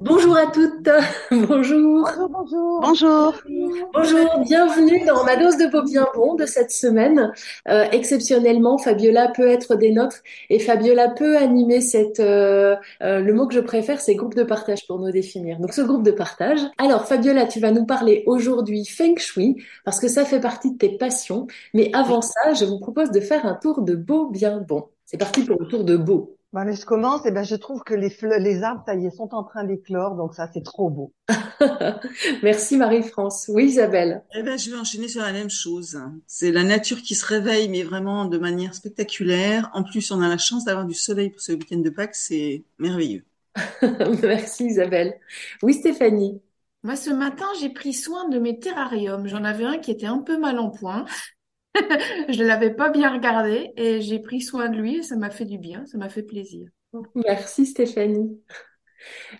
Bonjour à toutes, bonjour. Bonjour, bonjour. Bonjour. bienvenue dans ma dose de beau bien bon de cette semaine. Euh, exceptionnellement, Fabiola peut être des nôtres et Fabiola peut animer cette. Euh, euh, le mot que je préfère, c'est groupe de partage pour nous définir. Donc ce groupe de partage. Alors Fabiola, tu vas nous parler aujourd'hui Feng Shui parce que ça fait partie de tes passions. Mais avant ça, je vous propose de faire un tour de beau bien bon. C'est parti pour le tour de beau. Ben, je commence, et ben, je trouve que les, les arbres, ça y est, sont en train d'éclore, donc ça, c'est trop beau. Merci Marie-France. Oui, Isabelle. Eh ben, je vais enchaîner sur la même chose. C'est la nature qui se réveille, mais vraiment de manière spectaculaire. En plus, on a la chance d'avoir du soleil pour ce week-end de Pâques, c'est merveilleux. Merci Isabelle. Oui, Stéphanie. Moi, ce matin, j'ai pris soin de mes terrariums. J'en avais un qui était un peu mal en point. je ne l'avais pas bien regardé et j'ai pris soin de lui et ça m'a fait du bien, ça m'a fait plaisir. Merci Stéphanie.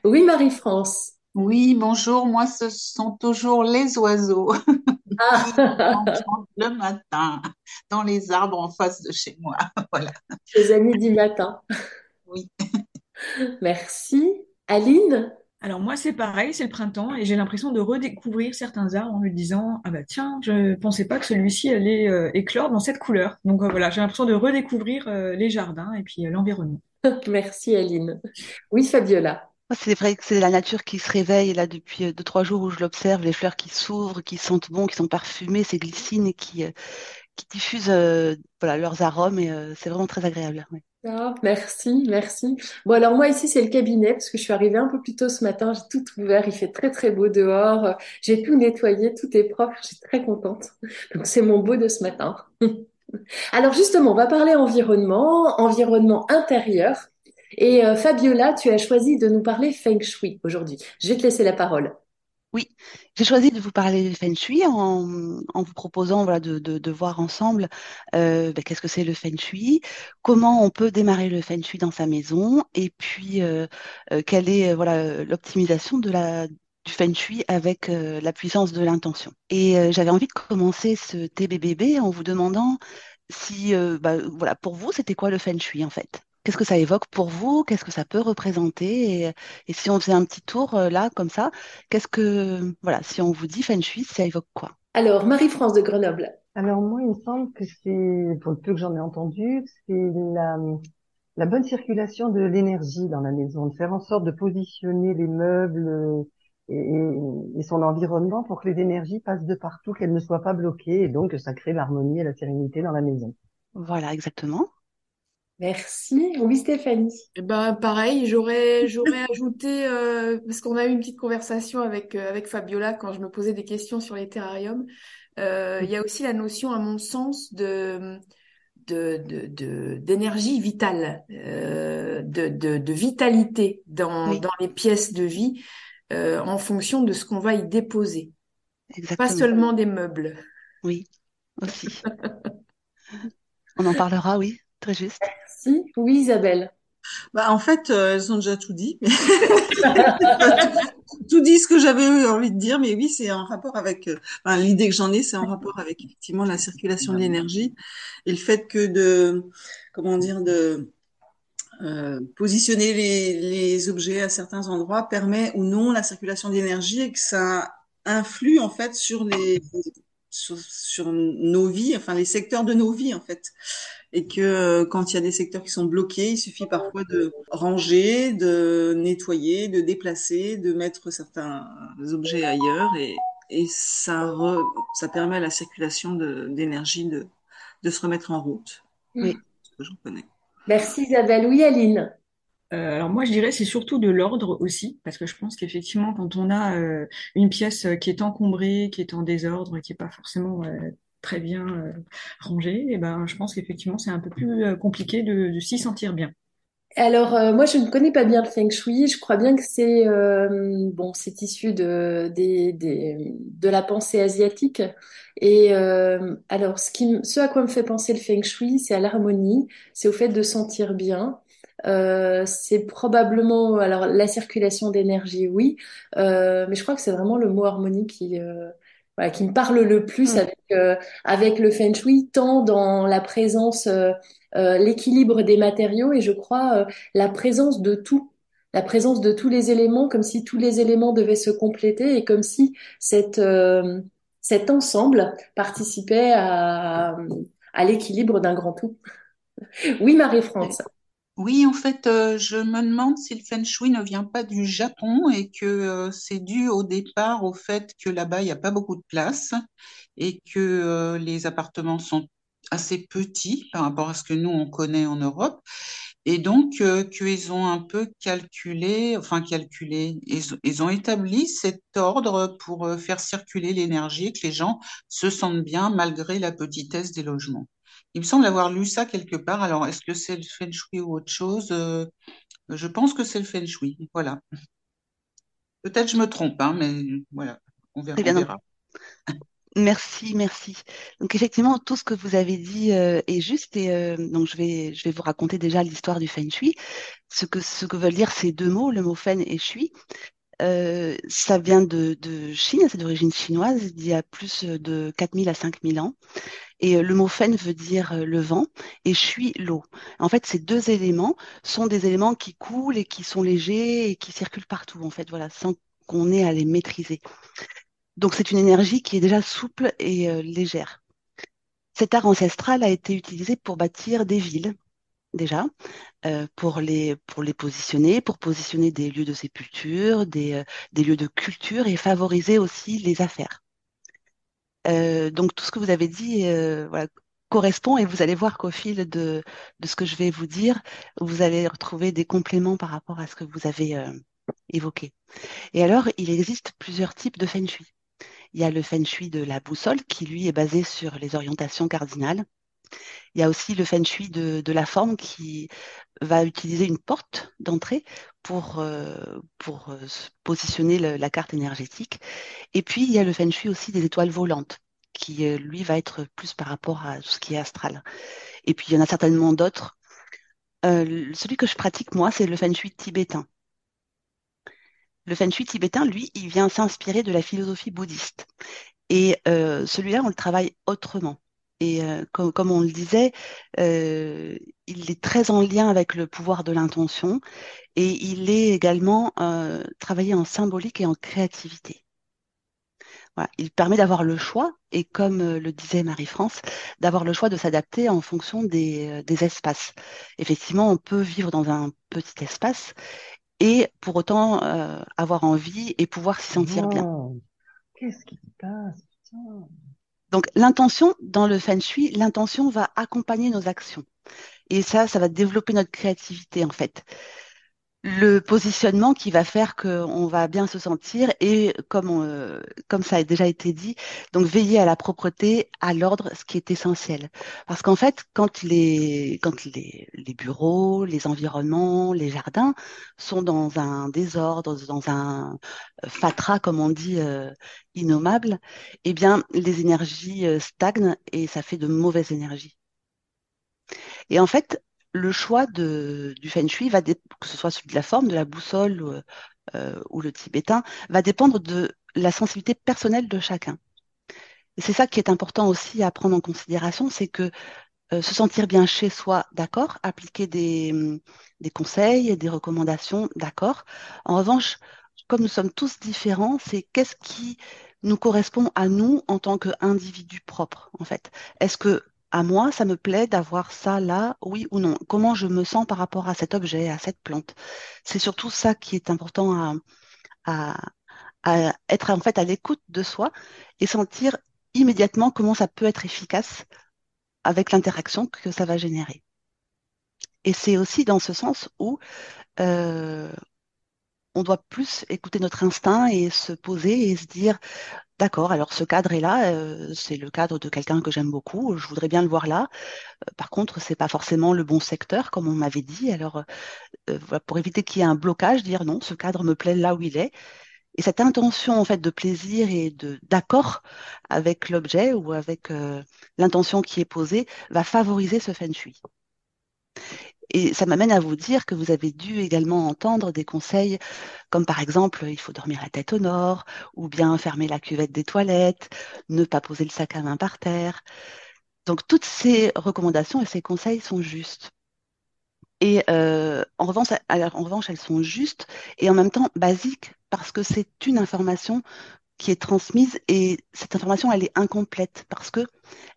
Oui, Marie-France. Oui, bonjour. Moi, ce sont toujours les oiseaux ah. le matin dans les arbres en face de chez moi. Voilà. Les amis du matin. Oui. Merci. Aline? Alors moi c'est pareil, c'est le printemps et j'ai l'impression de redécouvrir certains arbres en me disant ah bah tiens je pensais pas que celui-ci allait euh, éclore dans cette couleur. Donc euh, voilà j'ai l'impression de redécouvrir euh, les jardins et puis l'environnement. Merci Aline. Oui Fabiola. C'est vrai que c'est la nature qui se réveille là depuis deux trois jours où je l'observe, les fleurs qui s'ouvrent, qui sentent bon, qui sont parfumées, ces glycines qui qui diffusent voilà leurs arômes et c'est vraiment très agréable. Merci, merci. Bon, alors moi ici, c'est le cabinet parce que je suis arrivée un peu plus tôt ce matin. J'ai tout ouvert. Il fait très, très beau dehors. J'ai tout nettoyé. Tout est propre. Je suis très contente. Donc, c'est mon beau de ce matin. Alors, justement, on va parler environnement, environnement intérieur. Et euh, Fabiola, tu as choisi de nous parler Feng Shui aujourd'hui. Je vais te laisser la parole. Oui, j'ai choisi de vous parler de Feng Shui en, vous proposant de, voir ensemble euh, ben, qu'est-ce que c'est le Feng Shui, comment on peut démarrer le Feng Shui dans sa maison, et puis euh, euh, quelle est l'optimisation de du Feng Shui avec la puissance de l'intention. Et j'avais envie de commencer ce TBBB en vous demandant si, bah, voilà, pour vous, c'était quoi le Feng Shui en fait? Qu'est-ce que ça évoque pour vous? Qu'est-ce que ça peut représenter? Et, si on faisait un petit tour euh, là, comme ça, qu'est-ce que, voilà, si on vous dit Feng Shui, ça évoque quoi? Alors, Marie-France de Grenoble. Alors moi, il me semble que c'est, pour le peu que j'en ai entendu, c'est la, la bonne circulation de l'énergie dans la maison, de faire en sorte de positionner les meubles euh, et, et, son environnement pour que les énergies passent de partout, qu'elles ne soient pas bloquées et donc que ça crée l'harmonie et la sérénité dans la maison. Voilà, exactement. Merci. Oui, Stéphanie. Eh ben, pareil, j'aurais, j'aurais ajouté, euh, parce qu'on a eu une petite conversation avec, euh, avec Fabiola quand je me posais des questions sur les terrariums. Euh, il y a aussi la notion, à mon sens, de, de, de, d'énergie vitale, de, de, de vitalité dans, dans les pièces de vie, en fonction de ce qu'on va y déposer. Exactement. Pas seulement des meubles. Oui, aussi. On en parlera, oui, très juste. Oui, Isabelle. Bah, en fait, euh, elles ont déjà tout dit. tout, dit ce que j'avais envie de dire, mais oui, c'est en rapport avec. Euh, l'idée que j'en ai, c'est en rapport avec effectivement la circulation de l'énergie et le fait que de, comment dire, de euh, positionner les, les, objets à certains endroits permet ou non la circulation d'énergie et que ça influe en fait sur les sur, sur, nos vies, enfin les secteurs de nos vies en fait et que euh, quand il y a des secteurs qui sont bloqués, il suffit parfois de ranger, de nettoyer, de déplacer, de mettre certains objets ailleurs et, et ça, ça permet à la circulation d'énergie de, de, se remettre en route. Oui. Ce que j'en connais. Merci Isabelle. Oui, Aline. Euh, alors moi je dirais c'est surtout de l'ordre aussi parce que je pense qu'effectivement quand on a euh, une pièce qui est encombrée, qui est en désordre, qui est pas forcément très bien euh, rangé, et ben, je pense qu'effectivement, c'est un peu plus euh, compliqué de, s'y sentir bien. Alors, euh, moi, je ne connais pas bien le feng shui. Je crois bien que c'est euh, bon, c'est issu de, la pensée asiatique. Et euh, alors, ce ce à quoi me fait penser le feng shui, c'est à l'harmonie, c'est au fait de sentir bien. Euh, c'est probablement, alors la circulation d'énergie, oui, euh, mais je crois que c'est vraiment le mot harmonie qui, euh, voilà, qui me parle le plus Mm. avec euh, avec le feng shui, tant dans la présence, euh, euh, l'équilibre des matériaux et je crois euh, la présence de tout, la présence de tous les éléments, comme si tous les éléments devaient se compléter et comme si cette euh, cet ensemble participait à à l'équilibre d'un grand tout. Oui, Marie-France. Oui, en fait, euh, je me demande si le feng shui ne vient pas du Japon et que euh, c'est dû au départ au fait que là-bas, il n'y a pas beaucoup de place et que euh, les appartements sont assez petits par rapport à ce que nous, on connaît en Europe. Et donc, euh, qu'ils ont un peu calculé, enfin calculé, ils, ils ont établi cet ordre pour euh, faire circuler l'énergie que les gens se sentent bien malgré la petitesse des logements. Il me semble avoir lu ça quelque part. Alors, est-ce que c'est le feng shui ou autre chose? Euh, je pense que c'est le feng shui. Voilà. Peut-être je me trompe, hein, mais voilà, on verra. Bien. Verra. merci, merci. Donc effectivement, tout ce que vous avez dit euh, est juste et euh, donc je vais je vais vous raconter déjà l'histoire du feng shui. Ce que ce que veulent dire ces deux mots, le mot fen et shui. Euh, ça vient de, Chine, c'est d'origine chinoise, d'il y a plus de 4000 à 5000 ans. Et euh, le mot fen veut dire euh, le vent et shui l'eau. En fait, ces deux éléments sont des éléments qui coulent et qui sont légers et qui circulent partout, en fait, voilà, sans qu'on ait à les maîtriser. Donc, c'est une énergie qui est déjà souple et légère. Cet art ancestral a été utilisé pour bâtir des villes, déjà, euh, pour les, pour les positionner, pour positionner des lieux de sépulture, des, euh, lieux de culture et favoriser aussi les affaires. Euh, donc tout ce que vous avez dit correspond et vous allez voir qu'au fil de, de ce que je vais vous dire, vous allez retrouver des compléments par rapport à ce que vous avez évoqué. Et alors, il existe plusieurs types de feng shui. Il y a le feng shui de la boussole qui, lui, est basé sur les orientations cardinales. Il y a aussi le feng shui de, la forme qui va utiliser une porte d'entrée pour, euh, euh, positionner la carte énergétique. Et puis, il y a le feng shui aussi des étoiles volantes qui, euh, lui, va être plus par rapport à tout ce qui est astral. Et puis, il y en a certainement d'autres. Celui que je pratique, moi, c'est le feng shui tibétain. Le feng shui tibétain, lui, il vient s'inspirer de la philosophie bouddhiste. Et celui-là, on le travaille autrement. Et euh, comme, comme, on le disait, euh, il est très en lien avec le pouvoir de l'intention et il est également euh, travaillé en symbolique et en créativité. Voilà. Il permet d'avoir le choix et comme euh, le disait Marie-France, d'avoir le choix de s'adapter en fonction des, euh, des espaces. Effectivement, on peut vivre dans un petit espace et pour autant euh, avoir envie et pouvoir s'y sentir bien. Qu'est-ce qui se passe? Putain. Donc l'intention, dans le feng shui, l'intention va accompagner nos actions. Et ça, ça va développer notre créativité en fait. Le positionnement qui va faire qu'on va bien se sentir et comme, euh, comme ça a déjà été dit, donc veiller à la propreté, à l'ordre, ce qui est essentiel. Parce qu'en fait, quand les, quand les, les bureaux, les environnements, les jardins sont dans un désordre, dans un fatras, comme on dit, euh, innommable, eh bien, les énergies euh, stagnent et ça fait de mauvaises énergies. Et en fait, le choix du feng shui, va que ce soit celui de la forme, de la boussole euh, ou le tibétain, va dépendre de la sensibilité personnelle de chacun. Et c'est ça qui est important aussi à prendre en considération, c'est que euh, se sentir bien chez soi, d'accord, appliquer des, des conseils, des recommandations, d'accord. En revanche, comme nous sommes tous différents, c'est qu'est-ce qui nous correspond à nous en tant qu'individus propres, en fait? Est-ce que à moi, ça me plaît d'avoir ça là, oui ou non. Comment je me sens par rapport à cet objet, à cette plante? C'est surtout ça qui est important à, à, être en fait à l'écoute de soi et sentir immédiatement comment ça peut être efficace avec l'interaction que ça va générer. Et c'est aussi dans ce sens où euh, on doit plus écouter notre instinct et se poser et se dire D'accord, alors ce cadre est là, euh, c'est le cadre de quelqu'un que j'aime beaucoup, je voudrais bien le voir là. Euh, par contre, c'est pas forcément le bon secteur, comme on m'avait dit. Alors, euh, pour éviter qu'il y ait un blocage, dire non, ce cadre me plaît là où il est. Et cette intention en de plaisir et d'accord avec l'objet ou avec l'intention qui est posée va favoriser ce feng shui. Et ça m'amène à vous dire que vous avez dû également entendre des conseils comme par exemple il faut dormir la tête au nord ou bien fermer la cuvette des toilettes, ne pas poser le sac à main par terre. Donc toutes ces recommandations et ces conseils sont justes. Et euh, en, revanche, alors, en revanche, elles sont justes et en même temps basiques parce que c'est une information qui est transmise et cette information, elle est incomplète parce que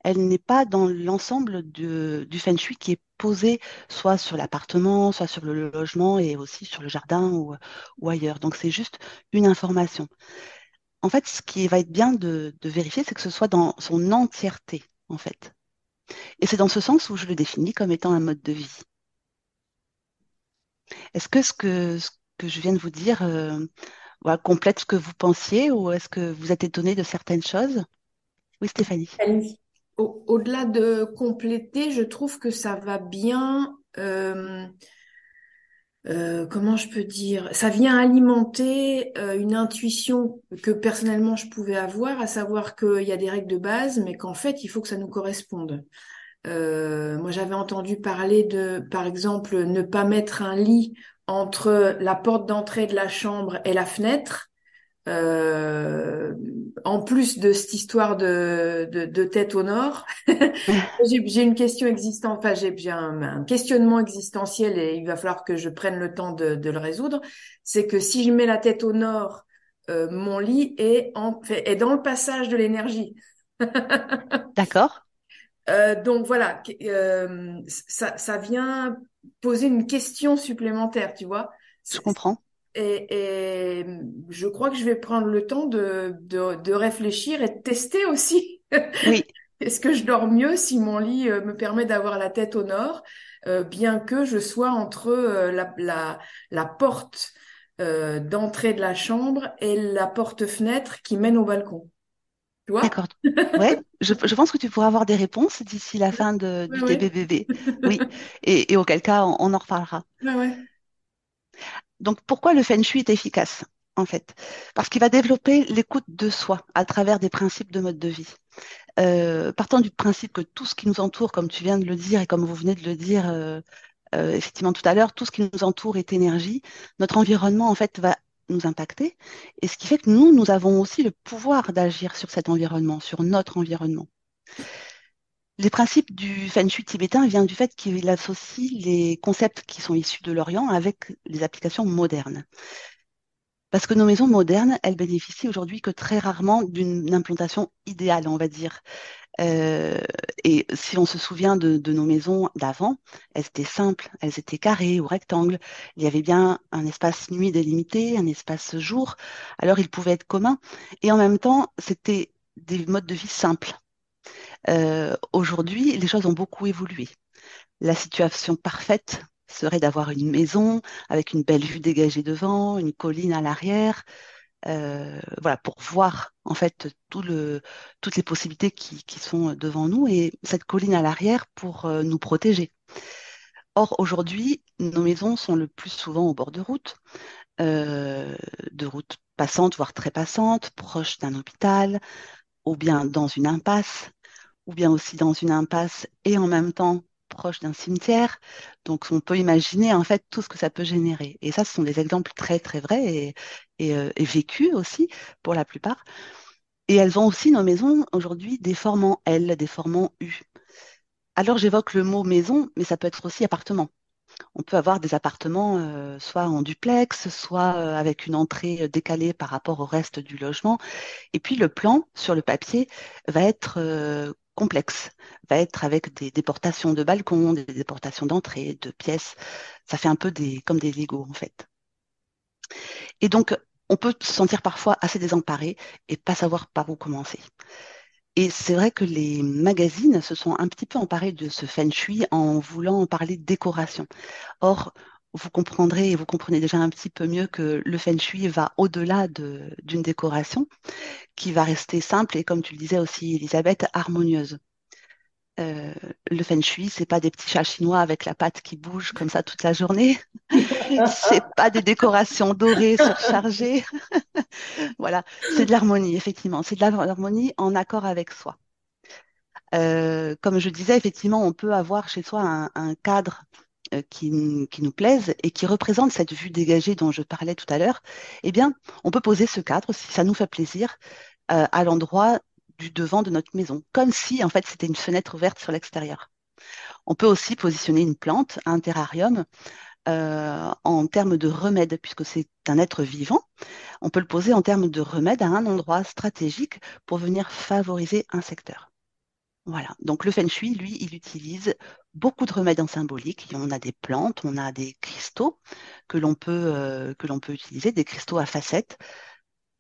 elle n'est pas dans l'ensemble du feng shui qui est posé soit sur l'appartement, soit sur le logement et aussi sur le jardin ou, ou ailleurs. Donc c'est juste une information. En fait, ce qui va être bien de, vérifier, c'est que ce soit dans son entièreté, en fait. Et c'est dans ce sens où je le définis comme étant un mode de vie. Est-ce que ce que, ce que je viens de vous dire euh, voilà, complète ce que vous pensiez ou est-ce que vous êtes étonné de certaines choses? Oui, Stéphanie. Au-delà de compléter, je trouve que ça va bien. Euh, euh, comment je peux dire? Ça vient alimenter euh, une intuition que personnellement je pouvais avoir, à savoir qu'il y a des règles de base, mais qu'en fait il faut que ça nous corresponde. moi, j'avais entendu parler de, par exemple, ne pas mettre un lit entre la porte d'entrée de la chambre et la fenêtre. Euh, en plus de cette histoire de, de, de tête au nord, j'ai une question existante, enfin j'ai un, un, questionnement existentiel et il va falloir que je prenne le temps de, de le résoudre. C'est que si je mets la tête au nord, euh, mon lit est, en, est dans le passage de l'énergie. D'accord. Euh, donc voilà, euh, ça, ça vient poser une question supplémentaire, tu vois. Je comprends. Et, et, je crois que je vais prendre le temps de, de, de réfléchir et de tester aussi. Oui. Est-ce que je dors mieux si mon lit euh, me permet d'avoir la tête au nord, euh, bien que je sois entre euh, la, la, la, porte euh, d'entrée de la chambre et la porte-fenêtre qui mène au balcon? D'accord. Ouais, je, je, pense que tu pourras avoir des réponses d'ici la fin de, du ouais, DBBB. Oui, et, et, auquel cas, on, on en reparlera. Ouais, Donc, pourquoi le Feng Shui est efficace, en fait? Parce qu'il va développer l'écoute de soi à travers des principes de mode de vie. Euh, partant du principe que tout ce qui nous entoure, comme tu viens de le dire et comme vous venez de le dire euh, euh, effectivement tout à l'heure, tout ce qui nous entoure est énergie. Notre environnement, en fait, va nous impacter. Et ce qui fait que nous, nous avons aussi le pouvoir d'agir sur cet environnement, sur notre environnement. Les principes du Feng Shui tibétain viennent du fait qu'il associe les concepts qui sont issus de l'Orient avec les applications modernes. Parce que nos maisons modernes, elles bénéficient aujourd'hui que très rarement d'une implantation idéale, on va dire. Euh, et si on se souvient de, nos maisons d'avant, elles étaient simples, elles étaient carrées ou rectangles. Il y avait bien un espace nuit délimité, un espace jour. Alors ils pouvaient être communs. Et en même temps, c'était des modes de vie simples. Euh, Aujourd'hui, les choses ont beaucoup évolué. La situation parfaite serait d'avoir une maison avec une belle vue dégagée devant, une colline à l'arrière, euh, voilà, pour voir en fait toutes les possibilités qui, sont devant nous et cette colline à l'arrière pour euh, nous protéger. Or, aujourd'hui, nos maisons sont le plus souvent au bord de route, euh, de routes passantes, voire très passantes, proches d'un hôpital, ou bien dans une impasse, ou bien aussi dans une impasse et en même temps proche d'un cimetière. Donc, on peut imaginer en fait tout ce que ça peut générer. Et ça, ce sont des exemples très très vrais et, euh, vécus aussi pour la plupart. Et elles ont aussi nos maisons aujourd'hui des formes en L, des formes en U. Alors j'évoque le mot maison, mais ça peut être aussi appartement. On peut avoir des appartements euh, soit en duplex, soit euh, avec une entrée décalée par rapport au reste du logement. Et puis le plan sur le papier va être complexe, va être avec des déportations de balcons, des déportations d'entrée, de pièces. Ça fait un peu des, comme des Lego en fait. Et donc, on peut se sentir parfois assez désemparé et pas savoir par où commencer. Et c'est vrai que les magazines se sont un petit peu emparés de ce feng shui en voulant en parler de décoration. Or, vous comprendrez et vous comprenez déjà un petit peu mieux que le feng shui va au-delà d'une décoration qui va rester simple et, comme tu le disais aussi, Elisabeth, harmonieuse. Euh, le feng shui, c'est pas des petits chats chinois avec la patte qui bouge comme ça toute la journée. c'est pas des décorations dorées surchargées. voilà, c'est de l'harmonie, effectivement. C'est de l'harmonie en accord avec soi. Euh, comme je disais, effectivement, on peut avoir chez soi un, un cadre qui, qui, nous plaise et qui représente cette vue dégagée dont je parlais tout à l'heure. Eh bien, on peut poser ce cadre, si ça nous fait plaisir, euh, à l'endroit du devant de notre maison, comme si en fait c'était une fenêtre ouverte sur l'extérieur. On peut aussi positionner une plante, un terrarium, euh, en termes de remède, puisque c'est un être vivant. On peut le poser en termes de remède à un endroit stratégique pour venir favoriser un secteur. Voilà. Donc le feng shui, lui, il utilise beaucoup de remèdes en symbolique. On a des plantes, on a des cristaux que l'on peut, euh, que l'on peut utiliser, des cristaux à facettes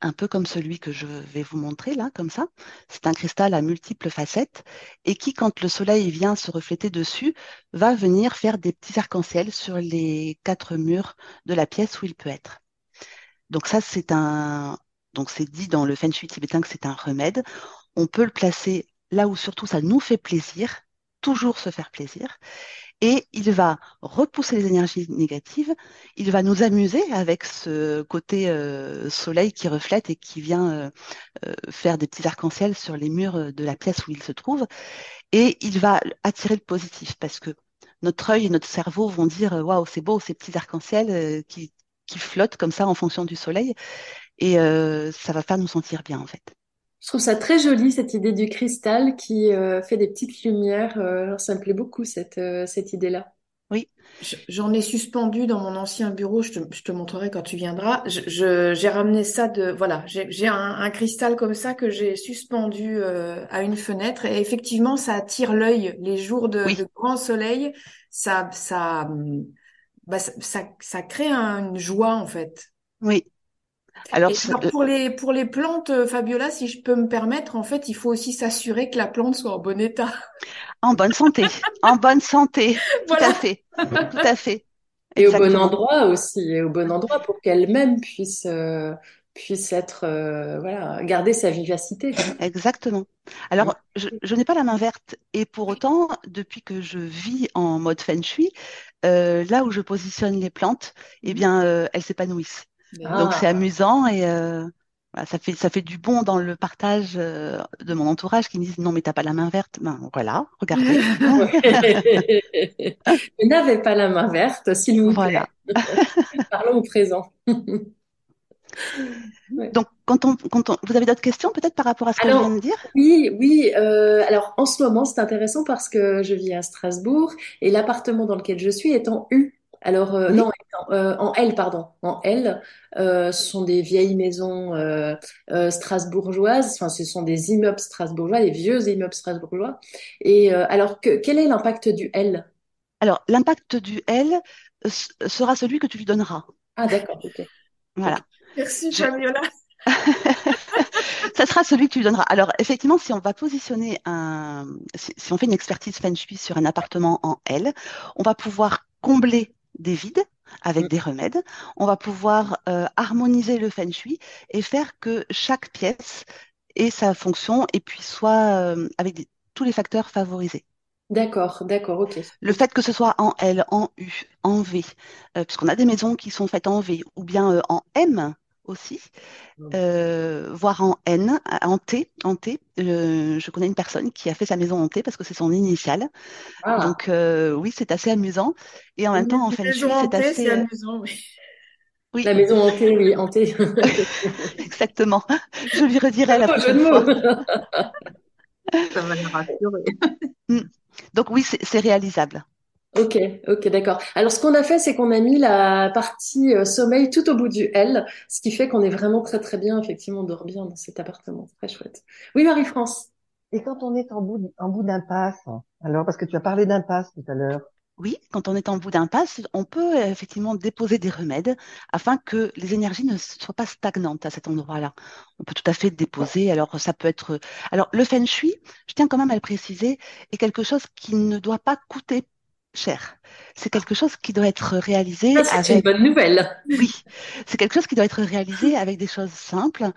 un peu comme celui que je vais vous montrer là, comme ça. C'est un cristal à multiples facettes et qui, quand le soleil vient se refléter dessus, va venir faire des petits arcs-en-ciel sur les quatre murs de la pièce où il peut être. Donc ça, c'est un, donc c'est dit dans le Feng Shui tibétain que c'est un remède. On peut le placer là où surtout ça nous fait plaisir, toujours se faire plaisir. Et il va repousser les énergies négatives, il va nous amuser avec ce côté euh, soleil qui reflète et qui vient euh, euh, faire des petits arcs-en-ciel sur les murs de la pièce où il se trouve, et il va attirer le positif parce que notre œil et notre cerveau vont dire waouh c'est beau ces petits arcs-en-ciel qui, qui flottent comme ça en fonction du soleil, et ça va faire nous sentir bien en fait. Je trouve ça très joli, cette idée du cristal qui euh, fait des petites lumières. Euh, ça me plaît beaucoup, cette, euh, cette idée-là. Oui. J'en ai suspendu dans mon ancien bureau, je te, je te montrerai quand tu viendras. Je, j'ai ramené ça de... Voilà, j'ai un, un, cristal comme ça que j'ai suspendu à une fenêtre et effectivement, ça attire l'œil. Les jours de, de, grand soleil, ça, ça, bah, ça, ça, ça crée une joie en fait. Oui, alors, pour les pour les plantes, euh, Fabiola, si je peux me permettre, en fait, il faut aussi s'assurer que la plante soit en bon état. En bonne santé, en bonne santé, tout à fait, tout à fait. Et au bon endroit aussi, et au bon endroit pour qu'elle-même puisse euh, puisse être euh, voilà garder sa vivacité. Exactement. Alors je, je n'ai pas la main verte et pour autant depuis que je vis en mode feng shui, là où je positionne les plantes, eh bien elles s'épanouissent. Donc c'est amusant et euh, ça fait ça fait du bon dans le partage euh, de mon entourage qui me disent non mais t'as pas la main verte. Ben voilà, regardez. vous n'avez pas la main verte, s'il vous plaît. Voilà. Parlons au présent. Donc, quand on, quand on, vous avez d'autres questions peut-être par rapport à ce que je viens de dire? Oui, oui. Euh, alors, en ce moment, c'est intéressant parce que je vis à Strasbourg et l'appartement dans lequel je suis est en U. Alors, euh, non, euh, en L, pardon. En L, euh, ce sont des vieilles maisons euh, euh, strasbourgeoises. Enfin, ce sont des immeubles strasbourgeois, des vieux immeubles strasbourgeois. Et euh, alors, que, quel est l'impact du L? Alors, l'impact du L sera celui que tu lui donneras. Ah, d'accord. ok. Voilà. Merci, Fabiola. ça sera celui que tu lui donneras. Alors, effectivement, si on va positionner un, si, si on fait une expertise feng shui sur un appartement en L, on va pouvoir combler des vides avec mm. des remèdes. On va pouvoir euh, harmoniser le feng shui et faire que chaque pièce ait sa fonction et puis soit euh, avec tous les facteurs favorisés. D'accord, d'accord, ok. Le fait que ce soit en L, en U, en V, euh, puisqu'on a des maisons qui sont faites en V ou bien en M, aussi, euh, voire en N, en T. En T. Euh, je connais une personne qui a fait sa maison en T parce que c'est son initiale. Ah. Donc euh, oui, c'est assez amusant. Et en même temps, en fait, c'est assez amusant. Oui. oui. La maison en T, oui, en T. Exactement. Je lui redirai la prochaine fois. Ça va me rassurer. Mm. Donc oui, c'est réalisable. Ok, ok, d'accord. Alors, ce qu'on a fait, c'est qu'on a mis la partie euh, sommeil tout au bout du L, ce qui fait qu'on est vraiment très, très bien, effectivement, on dort bien dans cet appartement. Très chouette. Oui, Marie-France. Et quand on est en bout, en bout d'impasse, alors, parce que tu as parlé d'impasse tout à l'heure. Oui, quand on est en bout d'impasse, on peut effectivement déposer des remèdes afin que les énergies ne soient pas stagnantes à cet endroit-là. On peut tout à fait déposer. Alors, ça peut être. Alors, le feng shui, je tiens quand même à le préciser, est quelque chose qui ne doit pas coûter cher. C'est quelque chose qui doit être réalisé Ça, c'est une avec... bonne nouvelle. Oui, c'est quelque chose qui doit être réalisé avec des choses simples.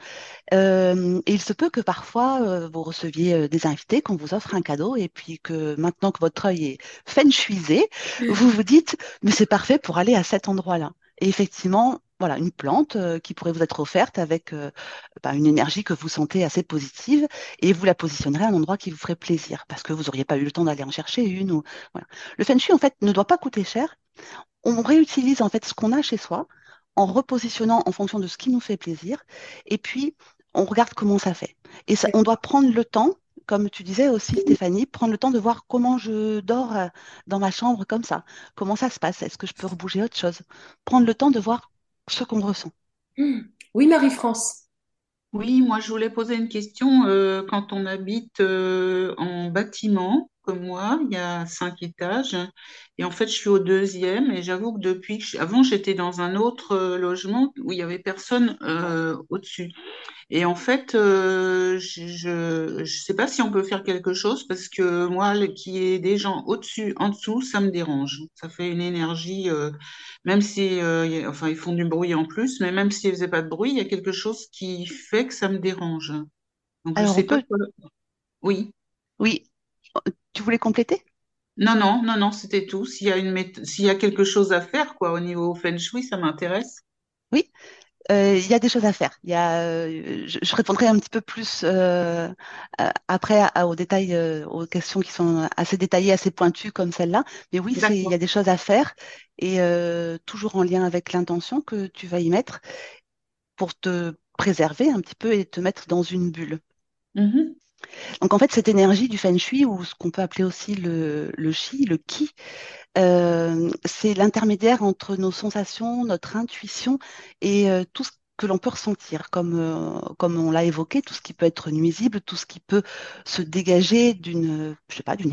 Euh, et il se peut que parfois euh, vous receviez euh, des invités, qu'on vous offre un cadeau, et puis que maintenant que votre œil est feng shuisé, vous vous dites, mais c'est parfait pour aller à cet endroit-là. Et effectivement, voilà, une plante euh, qui pourrait vous être offerte avec euh, bah, une énergie que vous sentez assez positive et vous la positionnerez à un endroit qui vous ferait plaisir parce que vous n'auriez pas eu le temps d'aller en chercher une. Ou. Le feng shui, en fait, ne doit pas coûter cher. On réutilise en fait ce qu'on a chez soi en repositionnant en fonction de ce qui nous fait plaisir et puis on regarde comment ça fait. Et ça, on doit prendre le temps comme tu disais aussi, Stéphanie, prendre le temps de voir comment je dors euh, dans ma chambre comme ça. Comment ça se passe? Est-ce que je peux rebouger autre chose? Prendre le temps de voir ce qu'on ressent. Hmm. Oui, Marie-France. Oui, moi je voulais poser une question. Euh, quand on habite euh, en bâtiment, comme moi, il y a cinq étages, et en fait je suis au deuxième, et j'avoue que depuis que je- avant j'étais dans un autre euh, logement où il y avait personne euh, au-dessus. Et en fait, euh, je, je je sais pas si on peut faire quelque chose parce que moi, le- qui est des gens au-dessus, en dessous, ça me dérange. Ça fait une énergie, euh, même si, euh, y a- enfin, ils font du bruit en plus, mais même s'ils faisaient pas de bruit, il y a quelque chose qui fait que ça me dérange. Donc je Alors, on sais pas. peut... Oui. Oui, tu voulais compléter? Non, non, non, non, c'était tout. S'il y a une s'il y a quelque chose à faire, quoi, au niveau feng shui, ça m'intéresse. Oui, il y a des choses à faire. Il y a, euh, je, je répondrai un petit peu plus euh, euh, après à- aux détails, euh, aux questions qui sont assez détaillées, assez pointues comme celle-là. Mais oui, il y a des choses à faire et euh, toujours en lien avec l'intention que tu vas y mettre pour te préserver un petit peu et te mettre dans une bulle. Mhm. Donc en fait, cette énergie du feng shui, ou ce qu'on peut appeler aussi le, chi, le qi, euh, c'est l'intermédiaire entre nos sensations, notre intuition et euh, tout ce que l'on peut ressentir, comme, euh, comme on l'a évoqué, tout ce qui peut être nuisible, tout ce qui peut se dégager d'une,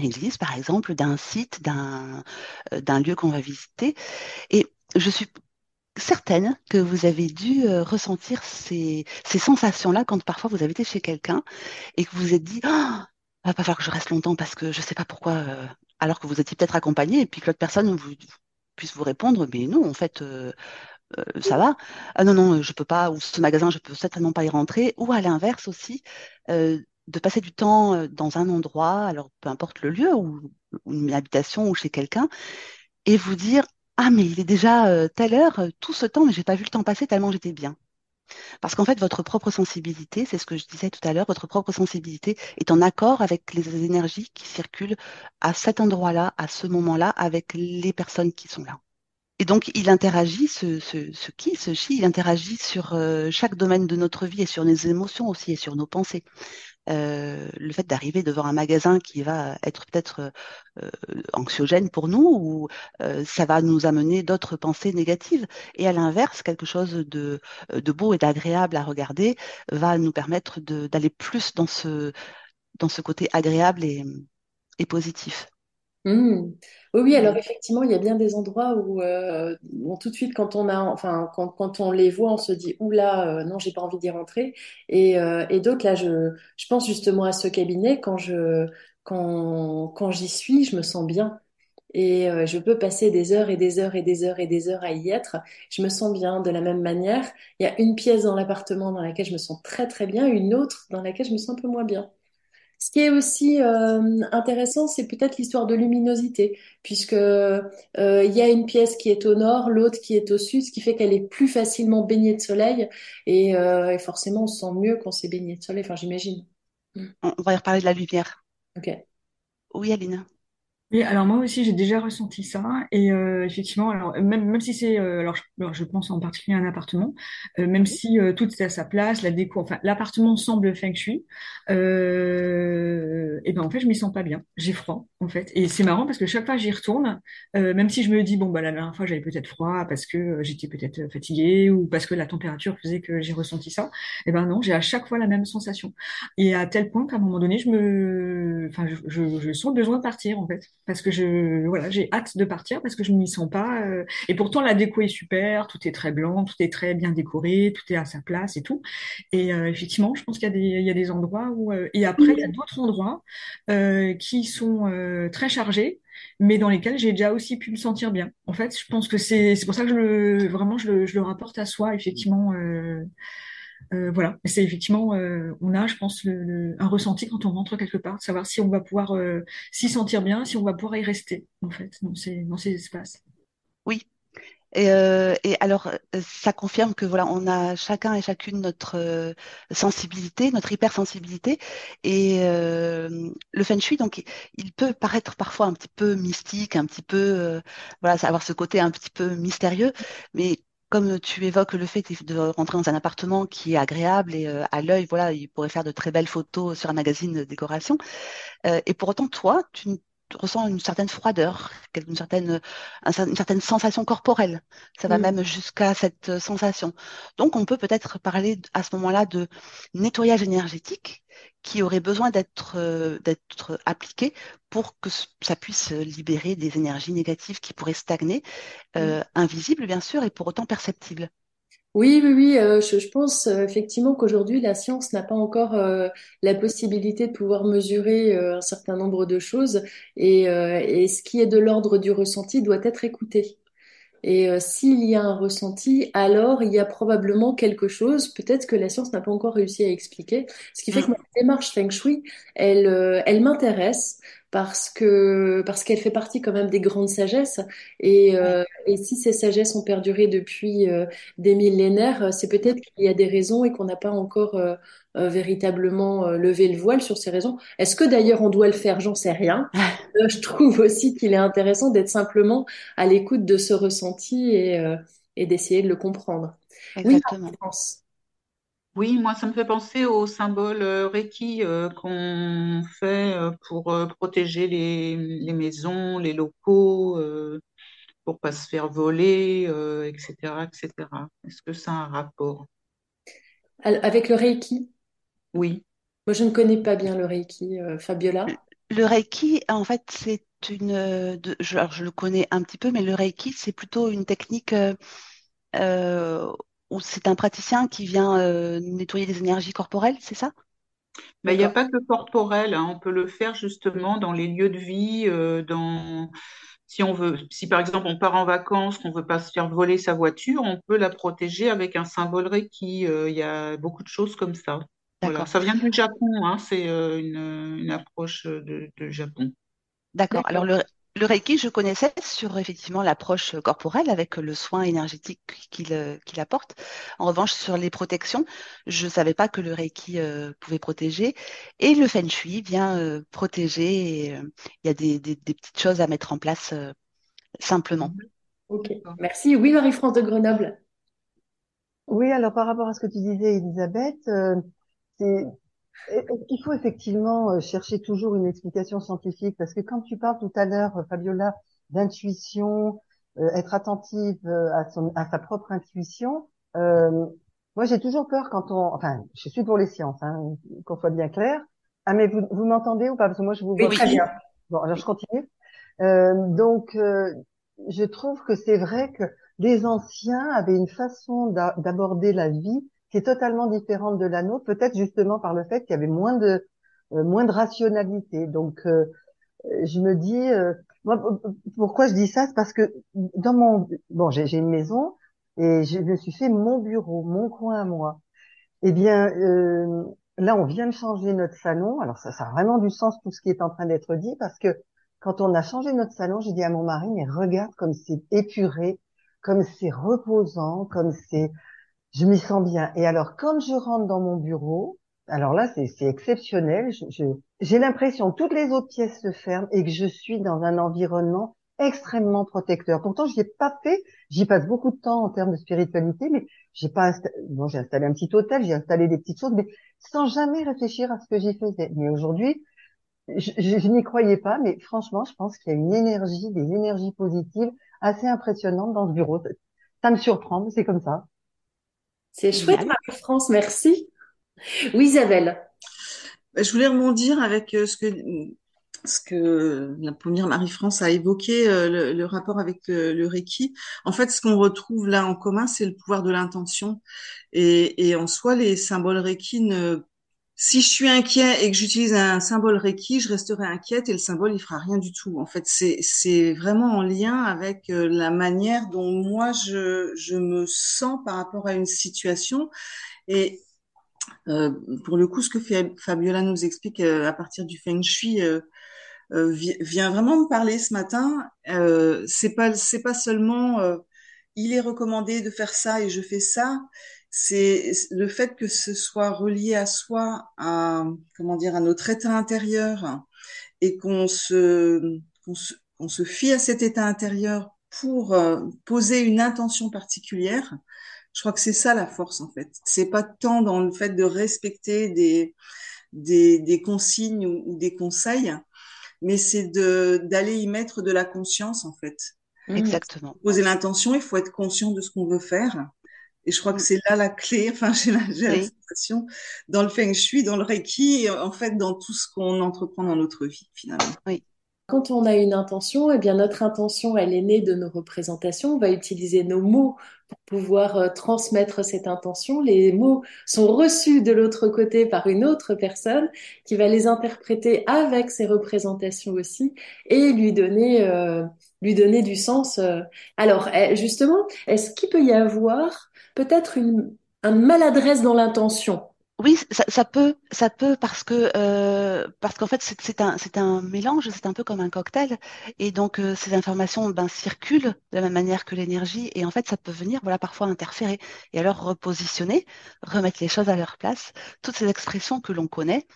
église par exemple, d'un site, d'un d'un lieu qu'on va visiter. Et je suis certaine que vous avez dû euh, ressentir ces, sensations-là quand parfois vous avez été chez quelqu'un et que vous vous êtes dit, ah, va pas falloir que je reste longtemps parce que je sais pas pourquoi, euh, alors que vous étiez peut-être accompagné et puis que l'autre personne puisse vous répondre, mais non, en fait, euh, ça va. Ah non, non, je peux pas, ou ce magasin, je peux certainement pas y rentrer. Ou à l'inverse aussi, de passer du temps dans un endroit, alors peu importe le lieu, ou une habitation ou chez quelqu'un, et vous dire, ah mais il est déjà euh, telle heure, euh, tout ce temps, mais j'ai pas vu le temps passer tellement j'étais bien. Parce qu'en fait, votre propre sensibilité, c'est ce que je disais tout à l'heure, votre propre sensibilité est en accord avec les énergies qui circulent à cet endroit-là, à ce moment-là, avec les personnes qui sont là. Et donc, il interagit, ce, qui, ce chi, il interagit sur euh, chaque domaine de notre vie et sur nos émotions aussi et sur nos pensées. Euh, le fait d'arriver devant un magasin qui va être peut-être euh, anxiogène pour nous ou euh, ça va nous amener d'autres pensées négatives. Et à l'inverse, quelque chose de, de beau et d'agréable à regarder va nous permettre d'aller plus dans ce, dans ce côté agréable et, et positif. Hmm. Oui, oui, alors Mhm. effectivement, il y a bien des endroits où, euh, tout de suite, quand on a, enfin, quand, quand on les voit, on se dit, oula, euh, non, j'ai pas envie d'y rentrer. Et, euh, et d'autres, là, je, je pense justement à ce cabinet, quand je, quand, quand j'y suis, je me sens bien. Et euh, je peux passer des heures et des heures et des heures et des heures à y être. Je me sens bien de la même manière. Il y a une pièce dans l'appartement dans laquelle je me sens très très bien, une autre dans laquelle je me sens un peu moins bien. Ce qui est aussi euh, intéressant, c'est peut-être l'histoire de luminosité, puisque euh, il y a une pièce qui est au nord, l'autre qui est au sud, ce qui fait qu'elle est plus facilement baignée de soleil, et, euh, et forcément on se sent mieux quand c'est baigné de soleil. Enfin, j'imagine. On on va y reparler de la lumière. Ok. Oui, Aline. Oui, alors moi aussi j'ai déjà ressenti ça. Et euh, effectivement alors même même si c'est euh, alors, je, alors, je pense en particulier à un appartement euh, même si euh, tout est à sa place la déco enfin l'appartement semble feng shui euh, et ben en fait je m'y sens pas bien. J'ai froid en fait. Et c'est marrant parce que chaque fois j'y retourne euh, même si je me dis bon bah la dernière fois j'avais peut-être froid parce que j'étais peut-être fatiguée ou parce que la température faisait que j'ai ressenti ça et ben non j'ai à chaque fois la même sensation. Et à tel point qu'à un moment donné je me enfin je, je, je sens le besoin de partir en fait parce que je voilà j'ai hâte de partir parce que je m'y sens pas euh, et pourtant la déco est super tout est très blanc tout est très bien décoré tout est à sa place et tout et euh, effectivement je pense qu'il y a des il y a des endroits où euh, et après il y a d'autres endroits euh, qui sont euh, très chargés, mais dans lesquels j'ai déjà aussi pu me sentir bien. En fait, je pense que c'est c'est pour ça que je le vraiment je le, je le rapporte à soi effectivement. Euh, voilà, c'est effectivement, euh, on a, je pense, le, le- un ressenti quand on rentre quelque part, savoir si on va pouvoir euh, s'y sentir bien, si on va pouvoir y rester, en fait, dans ces, dans ces espaces. Oui. Et, euh, et alors, euh, ça confirme que voilà, on a chacun et chacune notre euh, sensibilité, notre hypersensibilité. Et le feng shui, donc, il peut paraître parfois un petit peu mystique, un petit peu, voilà, avoir ce côté un petit peu mystérieux. Mais comme tu évoques le fait de rentrer dans un appartement qui est agréable et euh, à l'œil, voilà, il pourrait faire de très belles photos sur un magazine de décoration. Euh, et pour autant, toi, tu ressens une certaine froideur, une certaine, une sensation corporelle. Ça va Mm. même jusqu'à cette euh, sensation. Donc, on peut peut-être parler à ce moment-là de nettoyage énergétique qui aurait besoin d'être euh, d'être appliqué pour que ça puisse libérer des énergies négatives qui pourraient stagner, euh, invisibles bien sûr, et pour autant perceptibles. Oui, oui, oui, euh, je, je pense euh, effectivement qu'aujourd'hui, la science n'a pas encore euh, la possibilité de pouvoir mesurer un certain nombre de choses et, et ce qui est de l'ordre du ressenti doit être écouté. Et euh, s'il y a un ressenti, alors il y a probablement quelque chose, peut-être que la science n'a pas encore réussi à expliquer. Ce qui fait que Mm. ma démarche Feng Shui, elle, euh, elle m'intéresse parce que parce qu'elle fait partie quand même des grandes sagesses. Et, euh, et si ces sagesses ont perduré depuis euh, des millénaires, euh, c'est peut-être qu'il y a des raisons et qu'on n'a pas encore euh, véritablement levé le voile sur ces raisons. Est-ce que d'ailleurs on doit le faire? J'en sais rien. Euh, je trouve aussi qu'il est intéressant d'être simplement à l'écoute de ce ressenti et, et d'essayer de le comprendre. Oui. France. Oui, moi, ça me fait penser au symbole euh, Reiki euh, qu'on fait euh, pour euh, protéger les, les maisons, les locaux, euh, pour pas se faire voler, euh, etc., etc. Est-ce que ça a un rapport? Avec le Reiki, Oui. moi je ne connais pas bien le Reiki, euh, Fabiola. Le Reiki, en fait, c'est une, de- je, alors je le connais un petit peu, mais le Reiki, c'est plutôt une technique euh, c'est un praticien qui vient euh, nettoyer des énergies corporelles, c'est ça? Mais il n'y a pas que corporel, hein. On peut le faire justement dans les lieux de vie, euh, dans si on veut, si par exemple on part en vacances, qu'on veut pas se faire voler sa voiture, on peut la protéger avec un symbole Reiki. Euh, Il y a beaucoup de choses comme ça. Voilà, ça vient du Japon, hein. C'est euh, une, une approche de, de Japon. D'accord. Alors le, le Reiki, je connaissais sur effectivement l'approche corporelle avec le soin énergétique qu'il euh, qu'il apporte. En revanche, sur les protections, je ne savais pas que le Reiki euh, pouvait protéger. Et le Feng Shui vient euh, protéger. et, euh, Il y a des, des- des petites choses à mettre en place euh, simplement. Mhm. Ok. Merci. Oui, Marie-France de Grenoble. Oui, alors par rapport à ce que tu disais, Elisabeth, euh, c'est qu'il faut effectivement euh, chercher toujours une explication scientifique parce que quand tu parles tout à l'heure, euh, Fabiola, d'intuition, euh, être attentive euh, à son à sa propre intuition, euh, moi j'ai toujours peur quand on, enfin, je suis pour les sciences, hein, qu'on soit bien clair. Ah mais vous vous m'entendez ou pas? Parce que moi je vous Oui, vois très bien. Bon, alors je continue. Euh, donc, euh, je trouve que c'est vrai que les anciens avaient une façon d'a- d'aborder la vie qui est totalement différente de la nôtre, peut-être justement par le fait qu'il y avait moins de euh, moins de rationalité. Donc, euh, je me dis, euh, moi, pourquoi je dis ça, c'est parce que dans mon bon, j'ai j'ai une maison et je me suis fait mon bureau, mon coin à moi. Eh bien, euh, là, on vient de changer notre salon. Alors, ça, ça a vraiment du sens tout ce qui est en train d'être dit parce que quand on a changé notre salon, j'ai dit à mon mari, mais regarde comme c'est épuré, comme c'est reposant, comme c'est, je m'y sens bien. Et alors, quand je rentre dans mon bureau, alors là, c'est exceptionnel. J'ai l'impression que toutes les autres pièces se ferment et que je suis dans un environnement extrêmement protecteur. Pourtant, j'y ai pas fait. J'y passe beaucoup de temps en termes de spiritualité, mais j'ai pas bon, j'ai installé un petit hôtel, j'ai installé des petites choses, mais sans jamais réfléchir à ce que j'y faisais. Mais aujourd'hui, je, je, n'y croyais pas, mais franchement, je pense qu'il y a une énergie, des énergies positives assez impressionnantes dans ce bureau. Ça me surprend, mais c'est comme ça. C'est chouette. Marie-France. Merci. Oui, Isabelle. Ben, Je voulais rebondir avec euh, ce que ce que la première Marie-France a évoqué, euh, le, le rapport avec le, le Reiki. En fait, ce qu'on retrouve là en commun, c'est le pouvoir de l'intention. Et, et en soi, les symboles Reiki ne si je suis inquiet et que j'utilise un symbole Reiki, je resterai inquiète et le symbole il fera rien du tout. En fait, c'est vraiment en lien avec euh, la manière dont moi je je me sens par rapport à une situation et euh, pour le coup, ce que Fabiola nous explique euh, à partir du Feng Shui euh vient vraiment me parler ce matin. c'est pas c'est pas seulement il est recommandé de faire ça et je fais ça c'est le fait que ce soit relié à soi, à comment dire, à notre état intérieur, et qu'on se qu'on se, se fie à cet état intérieur pour euh, poser une intention particulière. Je crois que c'est ça la force en fait. C'est pas tant dans le fait de respecter des des, des consignes ou, ou des conseils, mais c'est de d'aller y mettre de la conscience en fait. Exactement. Poser l'intention, il faut être conscient de ce qu'on veut faire et je crois que mm. c'est là la clé, enfin, j'ai la, sensation, dans le feng shui, dans le reiki, et en fait, dans tout ce qu'on entreprend dans notre vie, finalement. Oui. Quand on a une intention, eh bien, notre intention, elle est née de nos représentations. On va utiliser nos mots pour pouvoir euh, transmettre cette intention. Les mots sont reçus de l'autre côté par une autre personne qui va les interpréter avec ses représentations aussi et lui donner, euh, lui donner du sens. Euh. Alors, eh, justement, est-ce qu'il peut y avoir peut-être une, une maladresse dans l'intention. Oui, ça, ça, peut, ça peut parce que euh, parce qu'en fait c'est un c'est un mélange, c'est un peu comme un cocktail, et donc euh, ces informations ben, circulent de la même manière que l'énergie, et en fait ça peut venir voilà parfois interférer, et alors repositionner, remettre les choses à leur place, toutes ces expressions que l'on connaît,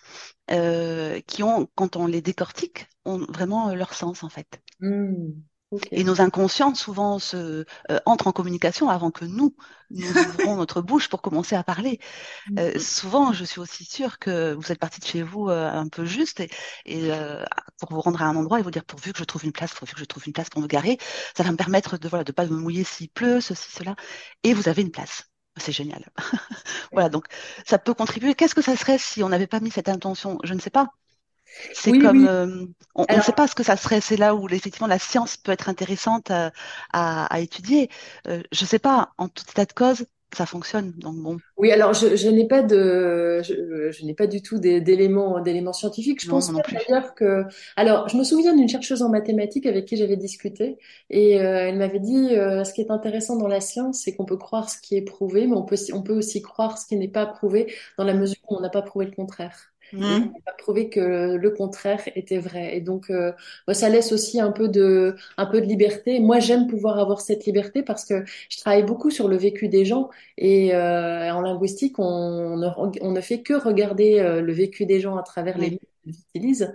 euh, qui ont quand on les décortique, ont vraiment leur sens en fait. Mmh. Et nos inconscients souvent se euh, entrent en communication avant que nous nous ouvrons notre bouche pour commencer à parler. Euh, mm-hmm. souvent, je suis aussi sûre que vous êtes parti de chez vous euh, un peu juste et, et pour vous rendre à un endroit et vous dire pourvu que je trouve une place, pourvu que je trouve une place pour me garer, ça va me permettre de voilà de pas me mouiller s'il pleut, ceci cela, et vous avez une place. C'est génial. voilà, donc ça peut contribuer. Qu'est-ce que ça serait si on n'avait pas mis cette intention? Je ne sais pas. C'est comme, euh, on ne sait pas ce que ça serait. C'est là où effectivement la science peut être intéressante à, à, étudier. Euh, je ne sais pas. En tout état de cause, ça fonctionne. Donc bon. Oui, alors je, je n'ai pas de, je, je n'ai pas du tout d'éléments d'éléments scientifiques. Je pense d'ailleurs que, alors je me souviens d'une chercheuse en mathématiques avec qui j'avais discuté et euh, elle m'avait dit ce qui est intéressant dans la science, c'est qu'on peut croire ce qui est prouvé, mais on peut on peut aussi croire ce qui n'est pas prouvé dans la mesure où on n'a pas prouvé le contraire. Mmh. on a prouvé que le contraire était vrai. Et donc, euh, ça laisse aussi un peu de, un peu de liberté. Moi, j'aime pouvoir avoir cette liberté parce que je travaille beaucoup sur le vécu des gens et euh, en linguistique, on ne, on ne fait que regarder euh, le vécu des gens à travers les mots qu'ils utilisent.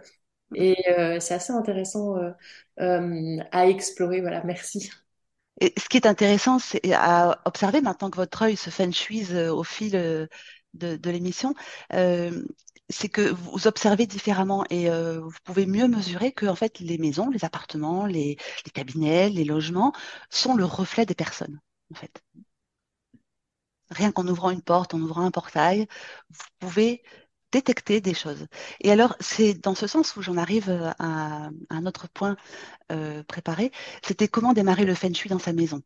Et c'est assez intéressant à explorer. Voilà, merci. Et ce qui est intéressant, c'est à observer maintenant que votre œil se feng au fil de, de l'émission, euh, c'est que vous observez différemment et euh, vous pouvez mieux mesurer que en fait les maisons, les appartements, les, cabinets, les logements sont le reflet des personnes en fait. Rien qu'en ouvrant une porte, en ouvrant un portail, vous pouvez détecter des choses. Et alors c'est dans ce sens où j'en arrive à, un autre point euh, préparé. C'était comment démarrer le feng shui dans sa maison.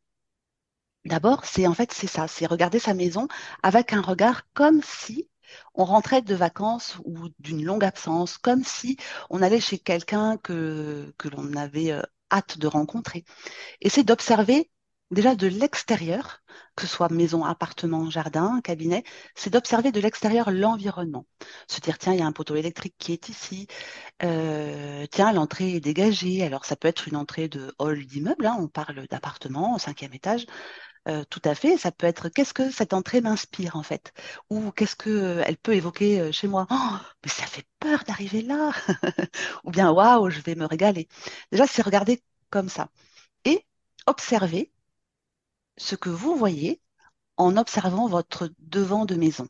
D'abord, c'est en fait c'est ça, c'est regarder sa maison avec un regard comme si on rentrait de vacances ou d'une longue absence, comme si on allait chez quelqu'un que, l'on avait euh, hâte de rencontrer. Et c'est d'observer déjà de l'extérieur, que ce soit maison, appartement, jardin, cabinet, c'est d'observer de l'extérieur l'environnement. Se dire, tiens, il y a un poteau électrique qui est ici, euh, tiens, l'entrée est dégagée. Alors, ça peut être une entrée de hall d'immeuble, hein, on parle d'appartement au cinquième étage. Euh, tout à fait. Ça peut être qu'est-ce que cette entrée m'inspire en fait, ou qu'est-ce que euh, elle peut évoquer euh, chez moi? Oh, mais ça fait peur d'arriver là, ou bien waouh, je vais me régaler. Déjà, c'est regarder comme ça et observer ce que vous voyez en observant votre devant de maison.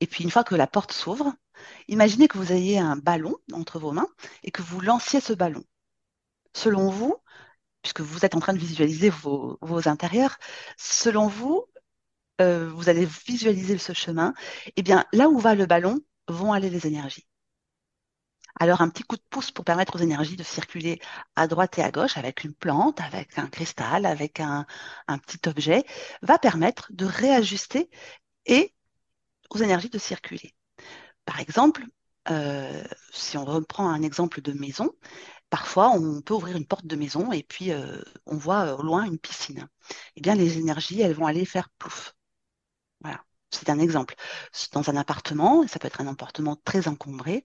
Et puis une fois que la porte s'ouvre, imaginez que vous ayez un ballon entre vos mains et que vous lanciez ce ballon. Selon vous, puisque vous êtes en train de visualiser vos, intérieurs, selon vous, euh, vous allez visualiser ce chemin, eh bien là où va le ballon vont aller les énergies. Alors un petit coup de pouce pour permettre aux énergies de circuler à droite et à gauche avec une plante, avec un cristal, avec un, un petit objet, va permettre de réajuster et aux énergies de circuler. Par exemple, euh, si on reprend un exemple de maison, parfois on peut ouvrir une porte de maison et puis euh, on voit au loin une piscine. Eh bien, les énergies, elles vont aller faire plouf. Voilà, c'est un exemple. Dans un appartement, ça peut être un appartement très encombré,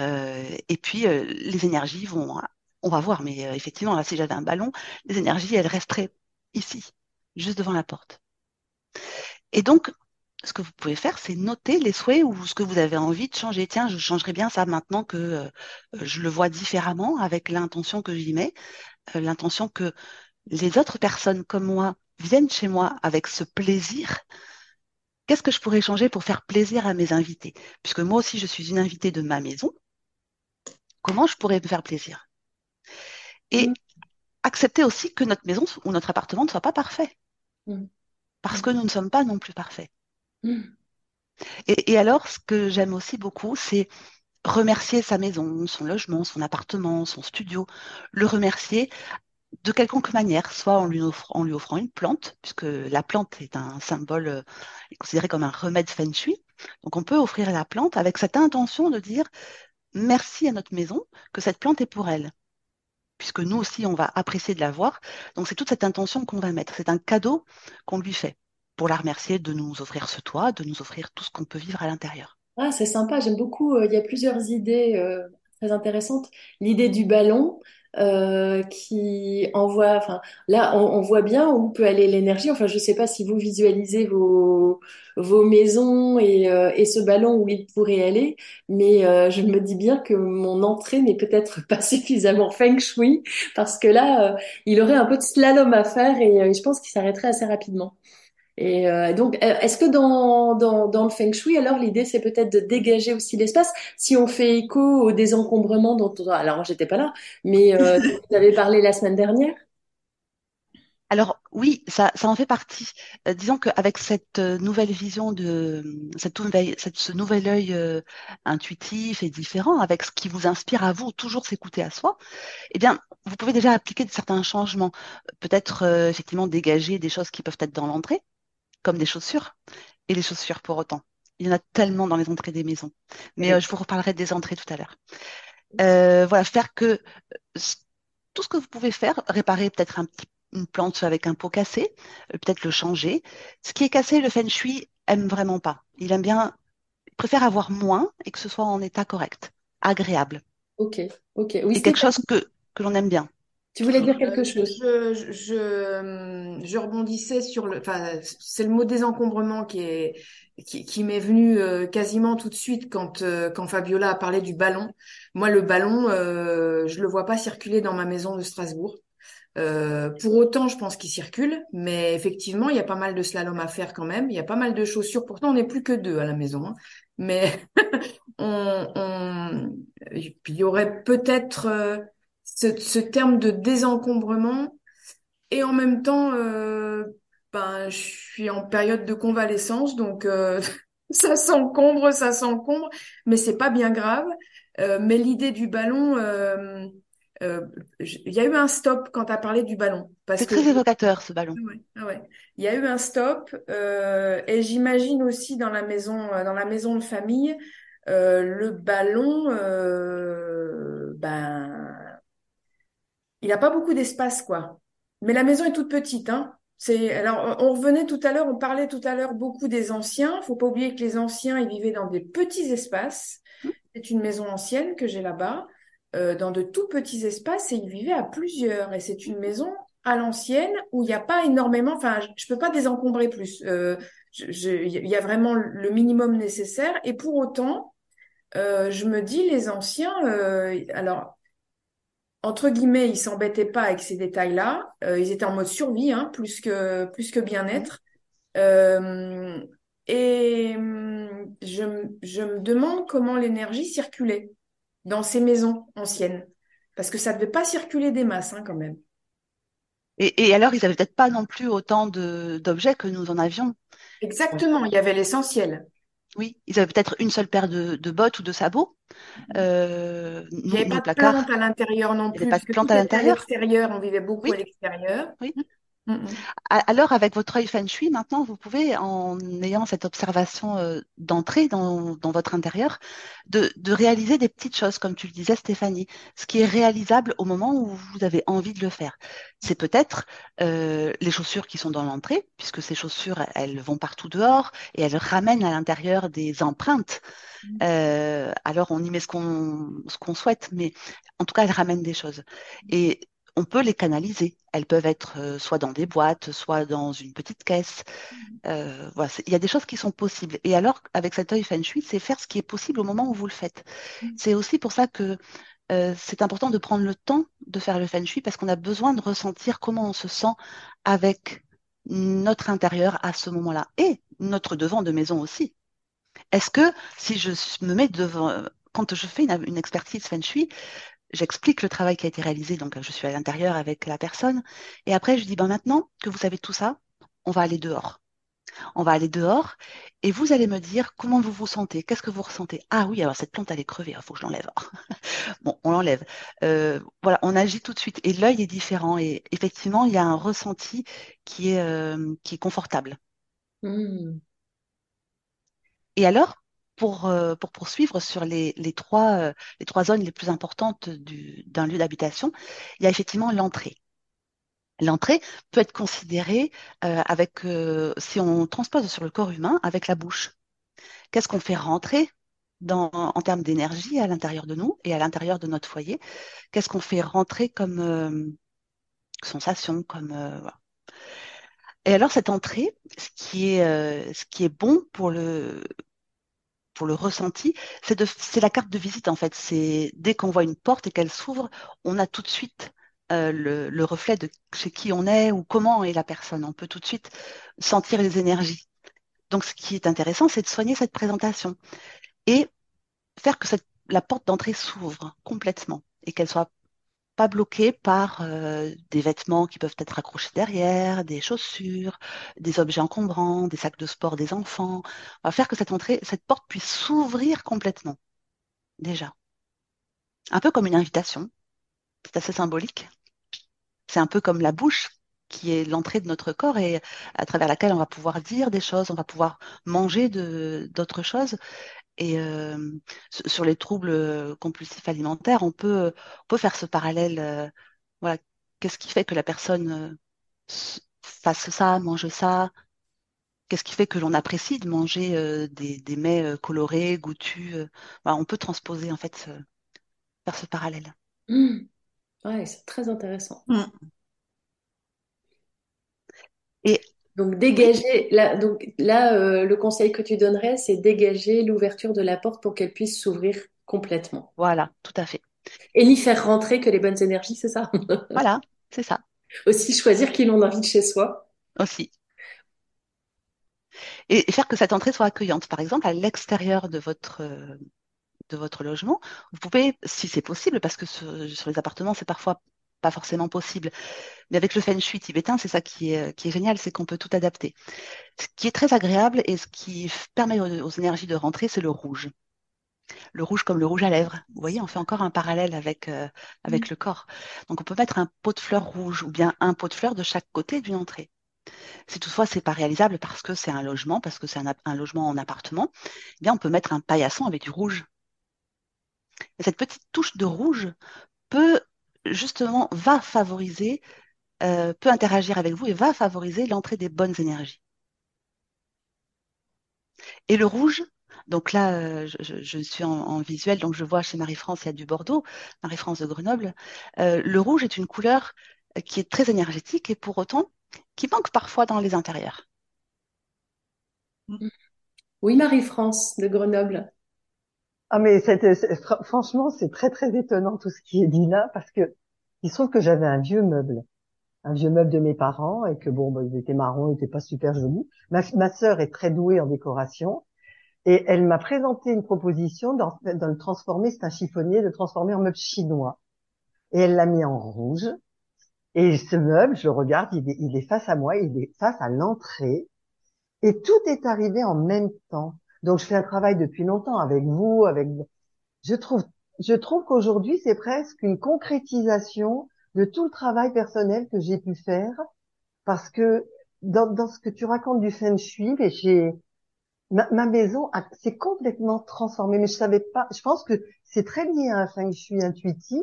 euh, et puis les énergies vont, on va voir, mais effectivement, là, si j'avais un ballon, les énergies, elles resteraient ici, juste devant la porte. Et donc, ce que vous pouvez faire, c'est noter les souhaits ou ce que vous avez envie de changer. Tiens, je changerais bien ça maintenant que euh, je le vois différemment avec l'intention que j'y mets, euh, l'intention que les autres personnes comme moi viennent chez moi avec ce plaisir. Qu'est-ce que je pourrais changer pour faire plaisir à mes invités? Puisque moi aussi, je suis une invitée de ma maison. Comment je pourrais me faire plaisir? Et mmh. accepter aussi que notre maison ou notre appartement ne soit pas parfait. Mmh. Parce que nous ne sommes pas non plus parfaits. Mm. Et, alors, ce que j'aime aussi beaucoup, c'est remercier sa maison, son logement, son appartement, son studio, le remercier de quelconque manière, soit en lui, offrant une plante, puisque la plante est un symbole euh, considéré comme un remède feng shui. Donc on peut offrir la plante avec cette intention de dire merci à notre maison, que cette plante est pour elle, puisque nous aussi on va apprécier de la voir. Donc c'est toute cette intention qu'on va mettre, c'est un cadeau qu'on lui fait pour la remercier de nous offrir ce toit, de nous offrir tout ce qu'on peut vivre à l'intérieur. Ah, c'est sympa, j'aime beaucoup. Euh, il y a plusieurs idées euh, très intéressantes. L'idée du ballon euh, qui envoie, enfin là, on, voit bien où peut aller l'énergie. Enfin, je ne sais pas si vous visualisez vos, vos maisons et, et ce ballon où il pourrait aller, mais je me dis bien que mon entrée n'est peut-être pas suffisamment feng shui parce que là, il aurait un peu de slalom à faire et je pense qu'il s'arrêterait assez rapidement. Et euh, donc, euh, est-ce que dans, dans, dans, le feng shui, alors l'idée c'est peut-être de dégager aussi l'espace? Si on fait écho au désencombrement dont, alors j'étais pas là, mais euh, vous avez parlé la semaine dernière. Alors oui, ça, ça en fait partie. Euh, disons qu'avec cette nouvelle vision de cette, nouvelle, cette ce nouvel œil intuitif et différent, avec ce qui vous inspire à vous, toujours s'écouter à soi, eh bien, vous pouvez déjà appliquer certains changements. Peut-être effectivement dégager des choses qui peuvent être dans l'entrée, comme des chaussures. Et les chaussures pour autant. Il y en a tellement dans les entrées des maisons. Mais euh, je vous reparlerai des entrées tout à l'heure. Euh, voilà, faire que euh, tout ce que vous pouvez faire, réparer peut-être un petit, une plante avec un pot cassé, peut-être le changer. Ce qui est cassé, le feng shui aime vraiment pas. Il aime bien, il préfère avoir moins et que ce soit en état correct, agréable. Ok, ok. Oui, c'est quelque chose que, que l'on aime bien. Tu voulais dire quelque chose je, je, je, rebondissais sur le. Enfin, c'est le mot désencombrement qui est qui, qui m'est venu euh, quasiment tout de suite quand euh, quand Fabiola a parlé du ballon. Moi, le ballon, euh, je le vois pas circuler dans ma maison de Strasbourg. Euh, pour autant, je pense qu'il circule, mais effectivement, il y a pas mal de slalom à faire quand même. Il y a pas mal de chaussures. Pourtant, on n'est plus que deux à la maison, hein. mais on, on... il y aurait peut-être ce, ce, terme de désencombrement. Et en même temps euh, ben je suis en période de convalescence donc euh, ça s'encombre ça s'encombre mais c'est pas bien grave. Euh, mais l'idée du ballon il y a eu un stop quand tu as parlé du ballon c'est très évocateur ce ballon. Ouais, ah ouais. il y a eu un stop et j'imagine aussi dans la maison dans la maison de famille le ballon ben il n'a pas beaucoup d'espace, quoi. Mais la maison est toute petite, hein. C'est alors on revenait tout à l'heure, on parlait tout à l'heure beaucoup des anciens. Faut pas oublier que les anciens ils vivaient dans des petits espaces. Mmh. C'est une maison ancienne que j'ai là-bas, euh, dans de tout petits espaces et ils vivaient à plusieurs. Et c'est une maison à l'ancienne où il n'y a pas énormément. Enfin, je peux pas désencombrer plus. Euh, il y a vraiment le minimum nécessaire. Et pour autant, euh, je me dis les anciens. Euh, alors entre guillemets, ils s'embêtaient pas avec ces détails-là. Euh, ils étaient en mode survie, hein, plus que plus que bien-être. Euh, et hum, je, je me demande comment l'énergie circulait dans ces maisons anciennes, parce que ça devait pas circuler des masses, hein, quand même. Et, et alors, ils avaient peut-être pas non plus autant d'objets que nous en avions. Exactement, il y avait l'essentiel. Oui, ils avaient peut-être une seule paire de, de, bottes ou de sabots. Euh, il n'y avait pas de plantes à l'intérieur non plus. Il n'y avait pas de plantes à l'intérieur. on vivait beaucoup à l'extérieur. Oui. Mm, mm. Alors, avec votre œil feng shui, maintenant, vous pouvez, en ayant cette observation euh, d'entrée dans, dans votre intérieur, de, de réaliser des petites choses, comme tu le disais, Stéphanie, ce qui est réalisable au moment où vous avez envie de le faire. C'est peut-être euh, les chaussures qui sont dans l'entrée, puisque ces chaussures, elles vont partout dehors et elles ramènent à l'intérieur des empreintes. Euh, alors, on y met ce qu'on ce qu'on souhaite, mais en tout cas, elles ramènent des choses. Et on peut les canaliser. Elles peuvent être euh, soit dans des boîtes, soit dans une petite caisse. Euh, voilà, c'est- il y a des choses qui sont possibles. Et alors, avec cet œil feng shui, c'est faire ce qui est possible au moment où vous le faites. C'est aussi pour ça que euh, c'est important de prendre le temps de faire le feng shui parce qu'on a besoin de ressentir comment on se sent avec notre intérieur à ce moment-là et notre devant de maison aussi. Est-ce que si je me mets devant, quand je fais une, une expertise feng shui, j'explique le travail qui a été réalisé, donc je suis à l'intérieur avec la personne, et après je dis, ben maintenant que vous savez tout ça, on va aller dehors. On va aller dehors et vous allez me dire comment vous vous sentez, qu'est-ce que vous ressentez? Ah oui, alors cette plante elle est crevée, il faut que je l'enlève. bon, on l'enlève. Euh, voilà, on agit tout de suite et l'œil est différent et effectivement il y a un ressenti qui est euh, qui est confortable. Mm. Et alors, pour, euh, pour poursuivre sur les, les trois, euh, les trois zones les plus importantes du, d'un lieu d'habitation, il y a effectivement l'entrée. L'entrée peut être considérée euh, avec, euh, si on transpose sur le corps humain, avec la bouche. Qu'est-ce qu'on fait rentrer dans, en termes d'énergie à l'intérieur de nous et à l'intérieur de notre foyer? Qu'est-ce qu'on fait rentrer comme euh, sensation, comme voilà. Et alors cette entrée, ce qui est, euh, ce qui est bon pour le, pour le ressenti, c'est la carte de visite en fait. C'est dès qu'on voit une porte et qu'elle s'ouvre, on a tout de suite euh, le, le reflet de chez qui on est ou comment est la personne. On peut tout de suite sentir les énergies. Donc, ce qui est intéressant, c'est de soigner cette présentation et faire que la porte d'entrée s'ouvre complètement et qu'elle soit pas bloquée par euh, des vêtements qui peuvent être accrochés derrière, des chaussures, des objets encombrants, des sacs de sport des enfants. On va faire que cette entrée, cette porte puisse s'ouvrir complètement, déjà. Un peu comme une invitation. C'est assez symbolique. C'est un peu comme la bouche qui est l'entrée de notre corps et à travers laquelle on va pouvoir dire des choses, on va pouvoir manger d'autres choses. Et euh, sur les troubles compulsifs alimentaires, on peut, on peut faire ce parallèle. euh, voilà, qu'est-ce qui fait que la personne euh, fasse ça, mange ça? Qu'est-ce qui fait que l'on apprécie de manger euh, des, des mets euh, colorés, goûtus? euh, voilà, on peut transposer en fait, euh, faire ce parallèle. Mm. Ouais, c'est très intéressant. Mm. Et Donc dégager là, donc là euh, le conseil que tu donnerais, c'est dégager l'ouverture de la porte pour qu'elle puisse s'ouvrir complètement voilà, tout à fait. et n'y faire rentrer que les bonnes énergies, c'est ça? Voilà, c'est ça Aussi choisir qui l'on invite chez soi. aussi. Et faire que cette entrée soit accueillante. Par exemple, à l'extérieur de votre euh, de votre logement, vous pouvez, si c'est possible, parce que sur, sur les appartements, c'est parfois pas forcément possible, mais avec le feng shui tibétain, c'est ça qui est, qui est génial, c'est qu'on peut tout adapter. Ce qui est très agréable et ce qui permet aux, aux énergies de rentrer, c'est le rouge. Le rouge comme le rouge à lèvres. Vous voyez, on fait encore un parallèle avec, euh, avec le corps. Donc on peut mettre un pot de fleurs rouge ou bien un pot de fleurs de chaque côté d'une entrée. Si toutefois c'est pas réalisable parce que c'est un logement, parce que c'est un, logement en appartement, eh bien on peut mettre un paillasson avec du rouge. Et cette petite touche de rouge peut justement va favoriser, euh, peut interagir avec vous et va favoriser l'entrée des bonnes énergies. Et le rouge, donc là, euh, je, suis en, visuel, donc je vois chez Marie-France, il y a du Bordeaux, Marie-France de Grenoble. Euh, le rouge est une couleur qui est très énergétique et pour autant qui manque parfois dans les intérieurs. Oui, Marie-France de Grenoble. Ah mais franchement, c'est très très étonnant tout ce qui est dit là parce que il se trouve que j'avais un vieux meuble, un vieux meuble de mes parents et que bon, bah, ils étaient marrons, ils étaient pas super jolis. Ma, sœur est très douée en décoration et elle m'a présenté une proposition de le transformer, c'est un chiffonnier, de transformer en meuble chinois. Et elle l'a mis en rouge. Et ce meuble, je regarde, il il est face à moi, il est face à l'entrée. Et tout est arrivé en même temps. Donc, je fais un travail depuis longtemps avec vous, avec, je trouve, je trouve qu'aujourd'hui, c'est presque une concrétisation de tout le travail personnel que j'ai pu faire parce que dans, dans ce que tu racontes du feng shui, j'ai ma, ma maison s'est complètement transformée, mais je savais pas. Je pense que c'est très lié à un feng shui intuitif.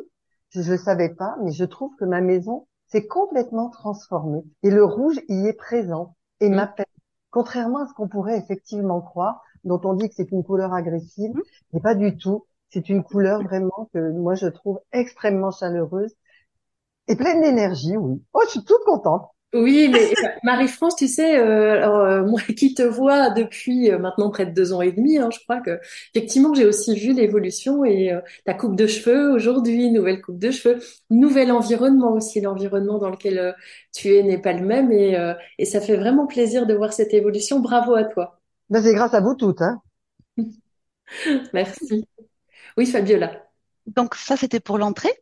Je ne savais pas, mais je trouve que ma maison s'est complètement transformée et le rouge y est présent et mmh. m'appelle. Contrairement à ce qu'on pourrait effectivement croire, dont on dit que c'est une couleur agressive, mmh. mais pas du tout. C'est une couleur vraiment que moi je trouve extrêmement chaleureuse et pleine d'énergie, oui. Oh, je suis toute contente. Oui, mais Marie-France, tu sais, euh, alors, euh, moi qui te vois depuis euh, maintenant près de deux ans et demi, hein, je crois que effectivement j'ai aussi vu l'évolution et ta coupe de cheveux aujourd'hui, nouvelle coupe de cheveux, nouvel environnement aussi, l'environnement dans lequel tu es n'est pas le même et, et ça fait vraiment plaisir de voir cette évolution. Bravo à toi. Ben, c'est grâce à vous toutes. Hein. Merci. Oui, Fabiola. Donc ça, c'était pour l'entrée.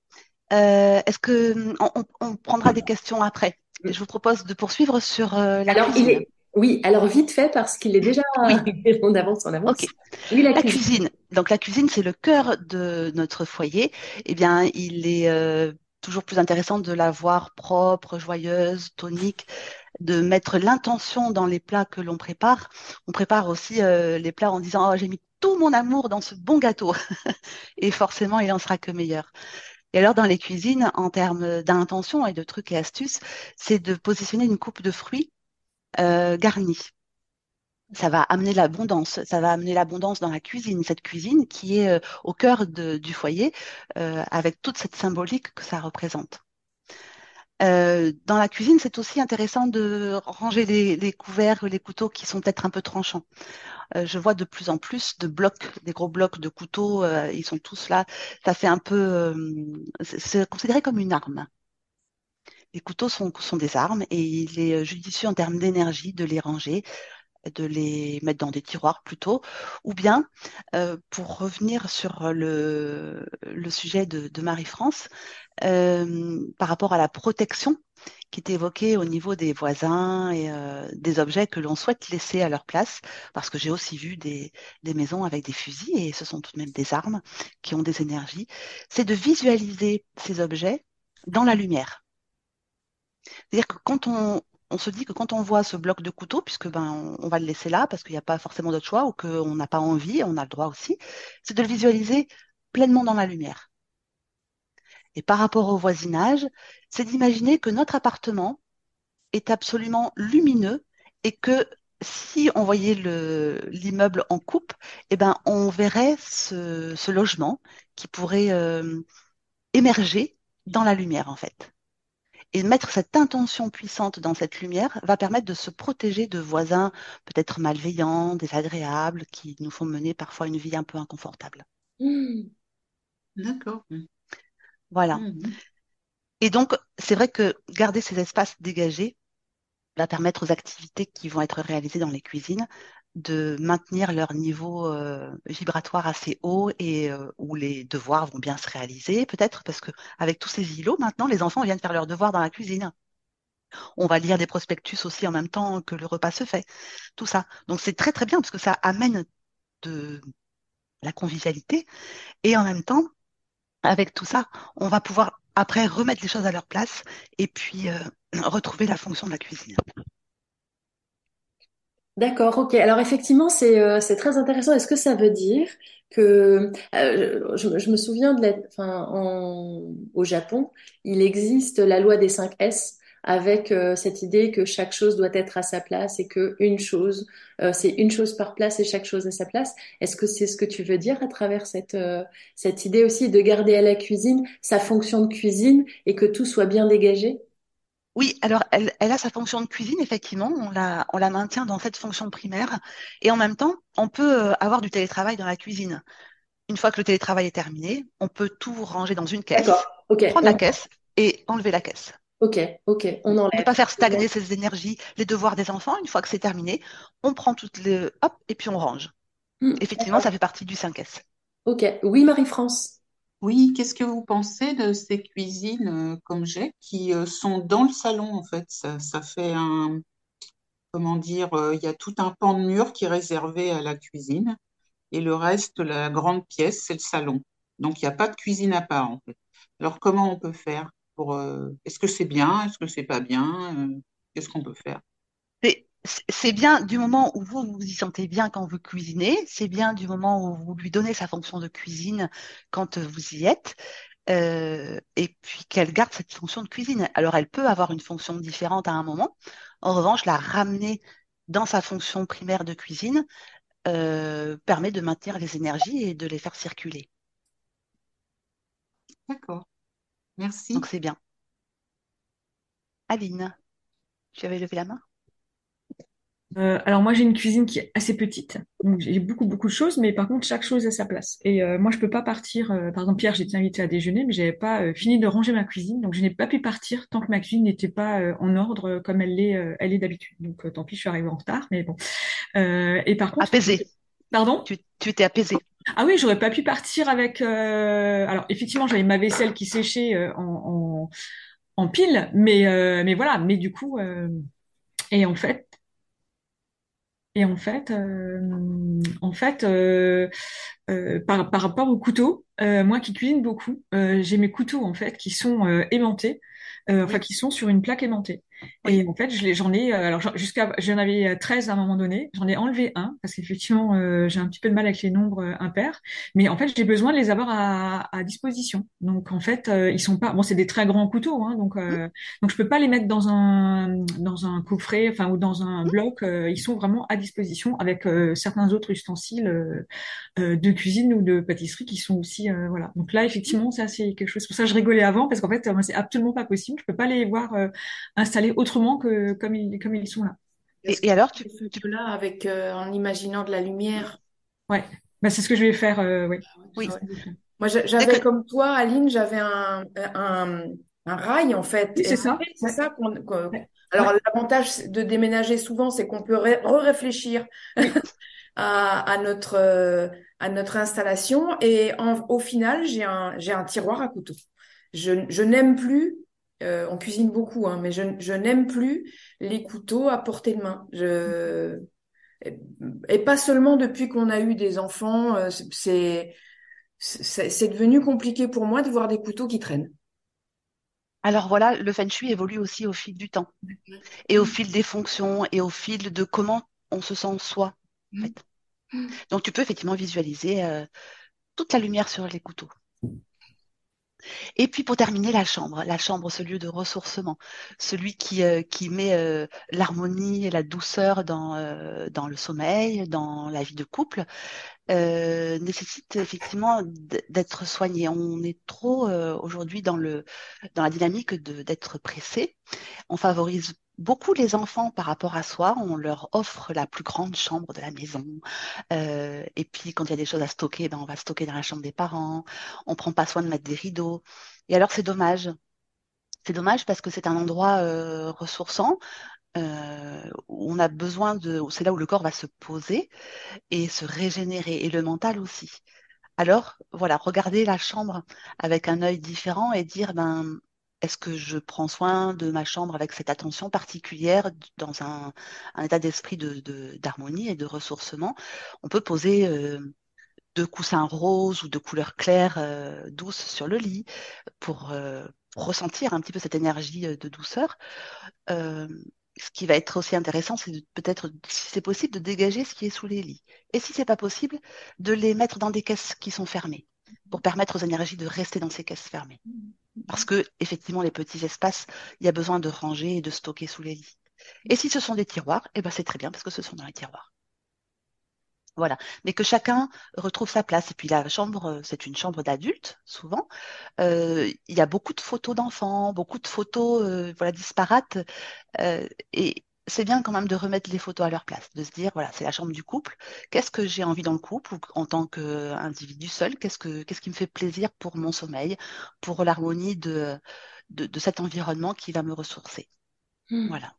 Est-ce que on, on prendra des questions après? Je vous propose de poursuivre sur euh, la alors, cuisine. Il est... Oui, alors vite fait parce qu'il est déjà oui. on avance, on avance. Oui, la, cuisine. Donc la cuisine, c'est le cœur de notre foyer. Eh bien, il est euh, toujours plus intéressant de la voir propre, joyeuse, tonique, de mettre l'intention dans les plats que l'on prépare. On prépare aussi euh, les plats en disant oh, j'ai mis tout mon amour dans ce bon gâteau et forcément il en sera que meilleur. Et alors, dans les cuisines, en termes d'intention et de trucs et astuces, c'est de positionner une coupe de fruits euh, garnie. Ça va amener l'abondance, ça va amener l'abondance dans la cuisine, cette cuisine qui est euh, au cœur du foyer, avec toute cette symbolique que ça représente. Euh, dans la cuisine, c'est aussi intéressant de ranger les, les couverts, les couteaux qui sont peut-être un peu tranchants. Euh, je vois de plus en plus de blocs, des gros blocs de couteaux, euh, ils sont tous là. Ça fait un peu, euh, c'est considéré comme une arme. Les couteaux sont, sont des armes et il est judicieux en termes d'énergie de les ranger de les mettre dans des tiroirs plutôt, ou bien, euh, pour revenir sur le, sujet de, de Marie-France, euh, par rapport à la protection qui est évoquée au niveau des voisins et euh, des objets que l'on souhaite laisser à leur place, parce que j'ai aussi vu des, des maisons avec des fusils, et ce sont tout de même des armes qui ont des énergies, c'est de visualiser ces objets dans la lumière. C'est-à-dire que quand on, on se dit que quand on voit ce bloc de couteau, puisque ben on, va le laisser là parce qu'il n'y a pas forcément d'autre choix ou qu'on n'a pas envie, on a le droit aussi, c'est de le visualiser pleinement dans la lumière. Et par rapport au voisinage, c'est d'imaginer que notre appartement est absolument lumineux et que si on voyait l'immeuble en coupe, eh ben on verrait ce, logement qui pourrait euh, émerger dans la lumière en fait. Et mettre cette intention puissante dans cette lumière va permettre de se protéger de voisins peut-être malveillants, désagréables, qui nous font mener parfois une vie un peu inconfortable. Mmh. D'accord. Voilà. Mmh. Et donc, c'est vrai que garder ces espaces dégagés va permettre aux activités qui vont être réalisées dans les cuisines de maintenir leur niveau euh, vibratoire assez haut et euh, où les devoirs vont bien se réaliser, peut-être parce que avec tous ces îlots, maintenant, les enfants viennent faire leurs devoirs dans la cuisine. On va lire des prospectus aussi en même temps que le repas se fait. Tout ça. Donc c'est très très bien parce que ça amène de la convivialité et en même temps, avec tout ça, on va pouvoir après remettre les choses à leur place et puis euh, retrouver la fonction de la cuisine. D'accord, ok. Alors effectivement, c'est euh, très intéressant. Est-ce que ça veut dire que euh, je, me souviens de la, au Japon, il existe la loi des 5 S avec euh, cette idée que chaque chose doit être à sa place et que une chose, euh, c'est une chose par place et chaque chose à sa place. Est-ce que c'est ce que tu veux dire à travers cette cette idée aussi de garder à la cuisine sa fonction de cuisine et que tout soit bien dégagé? Oui, alors elle, elle, a sa fonction de cuisine, effectivement, on la, on la maintient dans cette fonction primaire, et en même temps, on peut euh, avoir du télétravail dans la cuisine. Une fois que le télétravail est terminé, on peut tout ranger dans une caisse, okay. prendre la caisse et enlever la caisse. Ok, ok, on enlève. On ne peut pas faire stagner ces énergies, les devoirs des enfants. Une fois que c'est terminé, on prend toutes les, hop, et puis on range. Mmh, Effectivement, ça fait partie du 5S. Ok, oui, Marie-France. Oui, qu'est-ce que vous pensez de ces cuisines euh, comme j'ai qui euh, sont dans le salon en fait? Ça, fait un comment dire euh, il y a tout un pan de mur qui est réservé à la cuisine et le reste la grande pièce c'est le salon. Donc il n'y a pas de cuisine à part en fait. Alors comment on peut faire pour est-ce que c'est bien est-ce que c'est pas bien Qu'est-ce qu'on peut faire? Bien du moment où vous vous y sentez bien quand vous cuisinez, c'est bien du moment où vous lui donnez sa fonction de cuisine quand vous y êtes, euh, et puis qu'elle garde cette fonction de cuisine. Alors elle peut avoir une fonction différente à un moment. En revanche, la ramener dans sa fonction primaire de cuisine euh, permet de maintenir les énergies et de les faire circuler. D'accord. Merci. Donc c'est bien. Aline, tu avais levé la main? Euh, alors moi j'ai une cuisine qui est assez petite, donc j'ai beaucoup beaucoup de choses, mais par contre chaque chose a sa place. Et euh, moi je peux pas partir. euh, par exemple Pierre, j'étais invitée à déjeuner, mais j'avais pas fini de ranger ma cuisine, donc je n'ai pas pu partir tant que ma cuisine n'était pas euh, en ordre comme elle l'est elle est d'habitude. Donc tant pis, je suis arrivée en retard, mais bon. Euh, et par contre, Apaisé. pardon? Tu, tu étais apaisé. Ah oui, j'aurais pas pu partir avec. euh, Alors effectivement, j'avais ma vaisselle qui séchait euh, en, en en pile, mais euh, mais voilà. Mais du coup, euh, et en fait. Et en fait, euh, en fait, euh, euh, par, par rapport au couteau, euh, moi qui cuisine beaucoup, j'ai mes couteaux en fait qui sont aimantés, enfin qui sont sur une plaque aimantée. Et en fait, j'en ai, euh, alors jusqu'à, j'en avais 13 à un moment donné, j'en ai enlevé un parce qu'effectivement euh, j'ai un petit peu de mal avec les nombres euh, impairs, mais en fait j'ai besoin de les avoir à, à disposition. Donc en fait euh, ils sont pas, bon c'est des très grands couteaux, hein, donc euh, donc je peux pas les mettre dans un dans un coffret, enfin ou dans un bloc. euh, ils sont vraiment à disposition avec euh, certains autres ustensiles euh, euh, de cuisine ou de pâtisserie qui sont aussi euh, voilà. Donc là effectivement ça c'est quelque chose. Pour ça je rigolais avant parce qu'en fait euh, moi c'est absolument pas possible. Je peux pas les voir euh, autrement que comme ils comme ils sont là. Et, alors, tu, tu fais tu... là avec euh, en imaginant de la lumière? Ouais. Bah c'est ce que je vais faire. Euh, oui. Oui. Ah ouais. C'est ce que je vais faire. Moi, j'avais que... comme toi, Aline, j'avais un, un, un rail en fait. Oui c'est ça. c'est Ouais. ça qu'on. Alors, Ouais. l'avantage de déménager souvent, c'est qu'on peut ré- re-réfléchir Oui. à, à notre, euh, à notre installation. Et en- au final, j'ai un, j'ai un tiroir à couteau. Je, je n'aime plus, euh, on cuisine beaucoup, hein, mais je, n'aime plus les couteaux à portée de main. Et, pas seulement depuis qu'on a eu des enfants, euh, c'est devenu compliqué pour moi de voir des couteaux qui traînent. Alors voilà, le feng shui évolue aussi au fil du temps et au fil des fonctions et au fil de comment on se sent soi, en fait. Donc tu peux effectivement visualiser euh, toute la lumière sur les couteaux. Et puis pour terminer, la chambre, la chambre, ce lieu de ressourcement, celui qui, euh, qui met euh, l'harmonie et la douceur dans, euh, dans le sommeil, dans la vie de couple, nécessite effectivement d'être soigné. On est trop aujourd'hui dans dans la dynamique d'être pressé. On favorise beaucoup les enfants par rapport à soi. On leur offre la plus grande chambre de la maison. Euh, et puis quand il y a des choses à stocker, ben on va stocker dans la chambre des parents. On prend pas soin de mettre des rideaux. Et alors c'est dommage. C'est dommage parce que c'est un endroit euh, ressourçant euh, où on a besoin de. C'est là où le corps va se poser et se régénérer et le mental aussi. Alors, voilà, regarder la chambre avec un œil différent et dire, ben, est-ce que je prends soin de ma chambre avec cette attention particulière dans un, état d'esprit de, de- d'harmonie et de ressourcement? On peut poser euh, deux coussins roses ou de couleur claire euh, douce sur le lit pour, euh, ressentir un petit peu cette énergie de douceur. Ce qui va être aussi intéressant, c'est peut-être, si c'est possible, de dégager ce qui est sous les lits. Et si c'est pas possible, de les mettre dans des caisses qui sont fermées, pour permettre aux énergies de rester dans ces caisses fermées. Parce que, effectivement, les petits espaces, il y a besoin de ranger et de stocker sous les lits. Et si ce sont des tiroirs, eh ben c'est très bien parce que ce sont dans les tiroirs. Voilà. Mais que chacun retrouve sa place. Et puis la chambre, euh, c'est une chambre d'adulte, souvent. Euh, il y a beaucoup de photos d'enfants, beaucoup de photos euh, voilà, disparates. Et c'est bien quand même de remettre les photos à leur place, de se dire, voilà, c'est la chambre du couple. Qu'est-ce que j'ai envie dans le couple ou en tant qu'individu seul? Qu'est-ce que, qu'est-ce qui me fait plaisir pour mon sommeil, pour l'harmonie de, de, de cet environnement qui va me ressourcer? Voilà.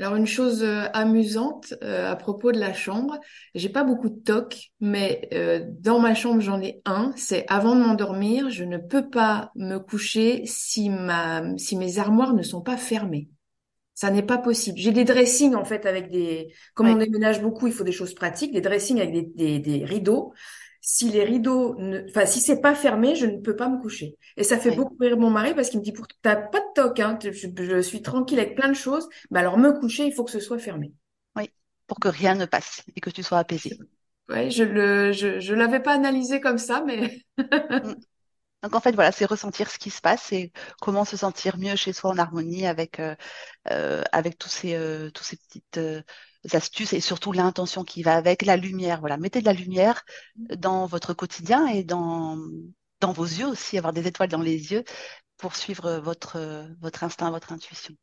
Alors une chose euh, amusante euh, à propos de la chambre, j'ai pas beaucoup de tocs, mais euh, dans ma chambre j'en ai un. C'est avant de m'endormir, je ne peux pas me coucher si ma si mes armoires ne sont pas fermées. Ça n'est pas possible. J'ai des dressings en fait avec des. Comme on déménage beaucoup, il faut des choses pratiques, des dressings avec des, des, des rideaux. si les rideaux, ne... enfin si c'est pas fermé, je ne peux pas me coucher. Et ça fait beaucoup rire mon mari parce qu'il me dit pour t'as pas de toc, hein, je, je, suis tranquille avec plein de choses. Mais alors me coucher, il faut que ce soit fermé. Oui, pour que rien ne passe et que tu sois apaisé. Oui, je le, je, je l'avais pas analysé comme ça, mais. Donc en fait, voilà, c'est ressentir ce qui se passe et comment se sentir mieux chez soi en harmonie avec euh, euh, avec tous ces euh, ces petites astuces et surtout l'intention qui va avec la lumière. Voilà, mettez de la lumière dans votre quotidien et dans dans vos yeux aussi, avoir des étoiles dans les yeux pour suivre votre votre instinct, votre intuition.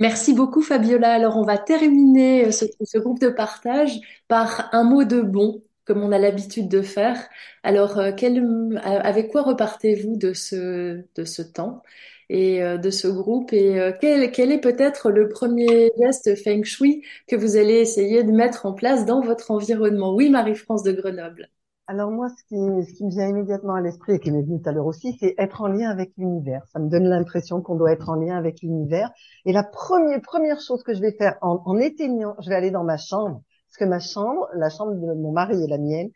Merci beaucoup Fabiola. Alors on va terminer ce, ce groupe de partage par un mot de bon comme on a l'habitude de faire. Alors, euh, quel, euh, avec quoi repartez-vous de ce, de ce temps et euh, de ce groupe Et quel, quel est peut-être le premier geste Feng Shui que vous allez essayer de mettre en place dans votre environnement? Oui, Marie-France de Grenoble. Alors moi, ce qui, ce qui me vient immédiatement à l'esprit et qui m'est venu tout à l'heure aussi, c'est être en lien avec l'univers. Ça me donne l'impression qu'on doit être en lien avec l'univers. Et la première, première chose que je vais faire en, en éteignant, je vais aller dans ma chambre parce que ma chambre, la chambre de mon mari et la mienne,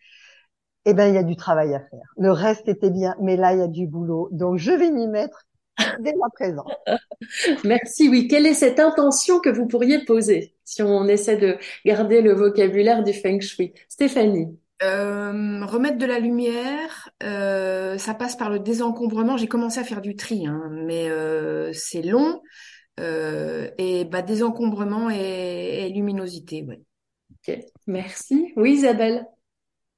eh ben, il y a du travail à faire. Le reste était bien, mais là, il y a du boulot. Donc, je vais m'y mettre dès à présent. Merci. Oui. Quelle est cette intention que vous pourriez poser si on essaie de garder le vocabulaire du feng shui? Stéphanie. Euh, remettre de la lumière, euh, ça passe par le désencombrement. J'ai commencé à faire du tri, hein, mais euh, c'est long. et bah, désencombrement et, et luminosité. Ouais. Ok, merci. Oui, Isabelle.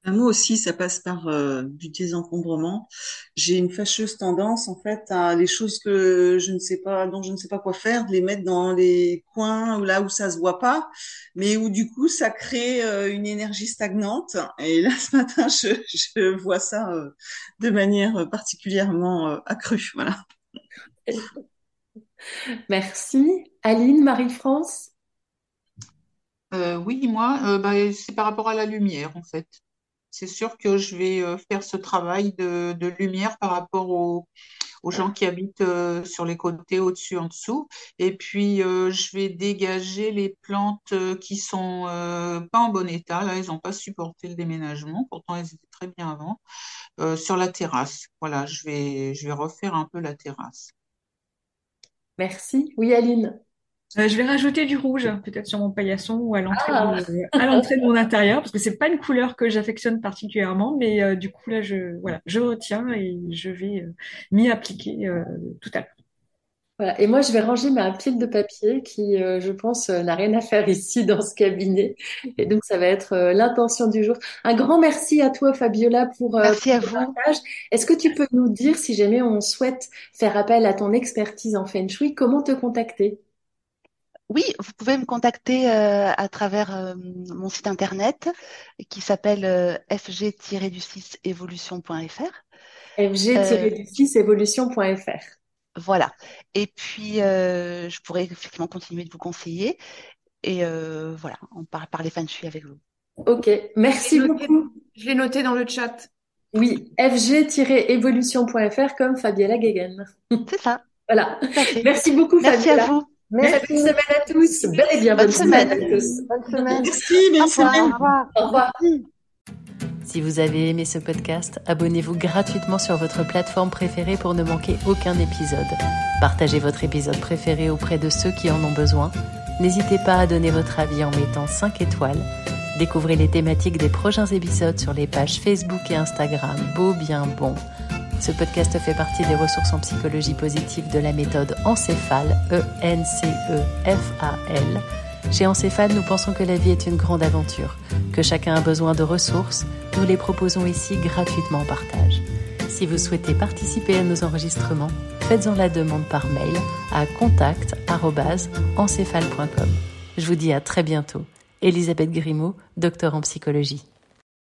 Moi aussi, ça passe par euh, du désencombrement. J'ai une fâcheuse tendance, en fait, à les choses que je ne sais pas, dont je ne sais pas quoi faire, de les mettre dans les coins ou là où ça se voit pas, mais où du coup ça crée euh, une énergie stagnante. Et là, ce matin, je, je vois ça euh, de manière particulièrement accrue. Voilà. Merci. Aline, Marie-France? Euh, oui, moi, euh, bah, c'est par rapport à la lumière, en fait. C'est sûr que je vais euh, faire ce travail de, lumière par rapport aux, gens qui habitent sur les côtés, au-dessus, en dessous. Et puis, je vais dégager les plantes qui sont pas en bon état. Là, elles n'ont pas supporté le déménagement. Pourtant, elles étaient très bien avant. sur la terrasse. Voilà, je vais, je vais refaire un peu la terrasse. Merci. Oui, Aline. Euh, je vais rajouter du rouge, peut-être sur mon paillasson ou à l'entrée ah. de, à l'entrée de mon intérieur, parce que c'est pas une couleur que j'affectionne particulièrement, mais euh, du coup là, je voilà, je retiens et je vais euh, m'y appliquer tout à l'heure. Voilà. Et moi, je vais ranger ma pile de papier qui, je pense, n'a rien à faire ici dans ce cabinet. Et donc, ça va être l'intention du jour. Un grand merci à toi, Fabiola, pour, merci à vous. partage. Est-ce que tu peux nous dire, si jamais on souhaite faire appel à ton expertise en Feng Shui, comment te contacter? Oui, vous pouvez me contacter euh, à travers euh, mon site internet qui s'appelle euh, fg-du6evolution.fr. fg-du6evolution.fr. Voilà. Et puis, je pourrais effectivement continuer de vous conseiller. Et voilà, on parle par les fans avec vous. Ok, merci beaucoup. Je l'ai noté dans le chat. Oui, fg-evolution.fr comme Fabiola Gegen. C'est ça. Voilà. Merci beaucoup, Merci à vous. Merci. Bonne semaine à tous. Belle et bien bonne, semaine. à tous. Bonne semaine. Merci, merci. Au revoir. Au revoir. Si vous avez aimé ce podcast, abonnez-vous gratuitement sur votre plateforme préférée pour ne manquer aucun épisode. Partagez votre épisode préféré auprès de ceux qui en ont besoin. N'hésitez pas à donner votre avis en mettant 5 étoiles. Découvrez les thématiques des prochains épisodes sur les pages Facebook et Instagram Beau Bien Bon. Ce podcast fait partie des ressources en psychologie positive de la méthode Encéphale, E-N-C-E-F-A-L. Chez Encéphale, nous pensons que la vie est une grande aventure, que chacun a besoin de ressources. Nous les proposons ici gratuitement en partage. Si vous souhaitez participer à nos enregistrements, faites-en la demande par mail à contact.encéphale.com. Je vous dis à très bientôt. Elisabeth Grimaud, docteur en psychologie.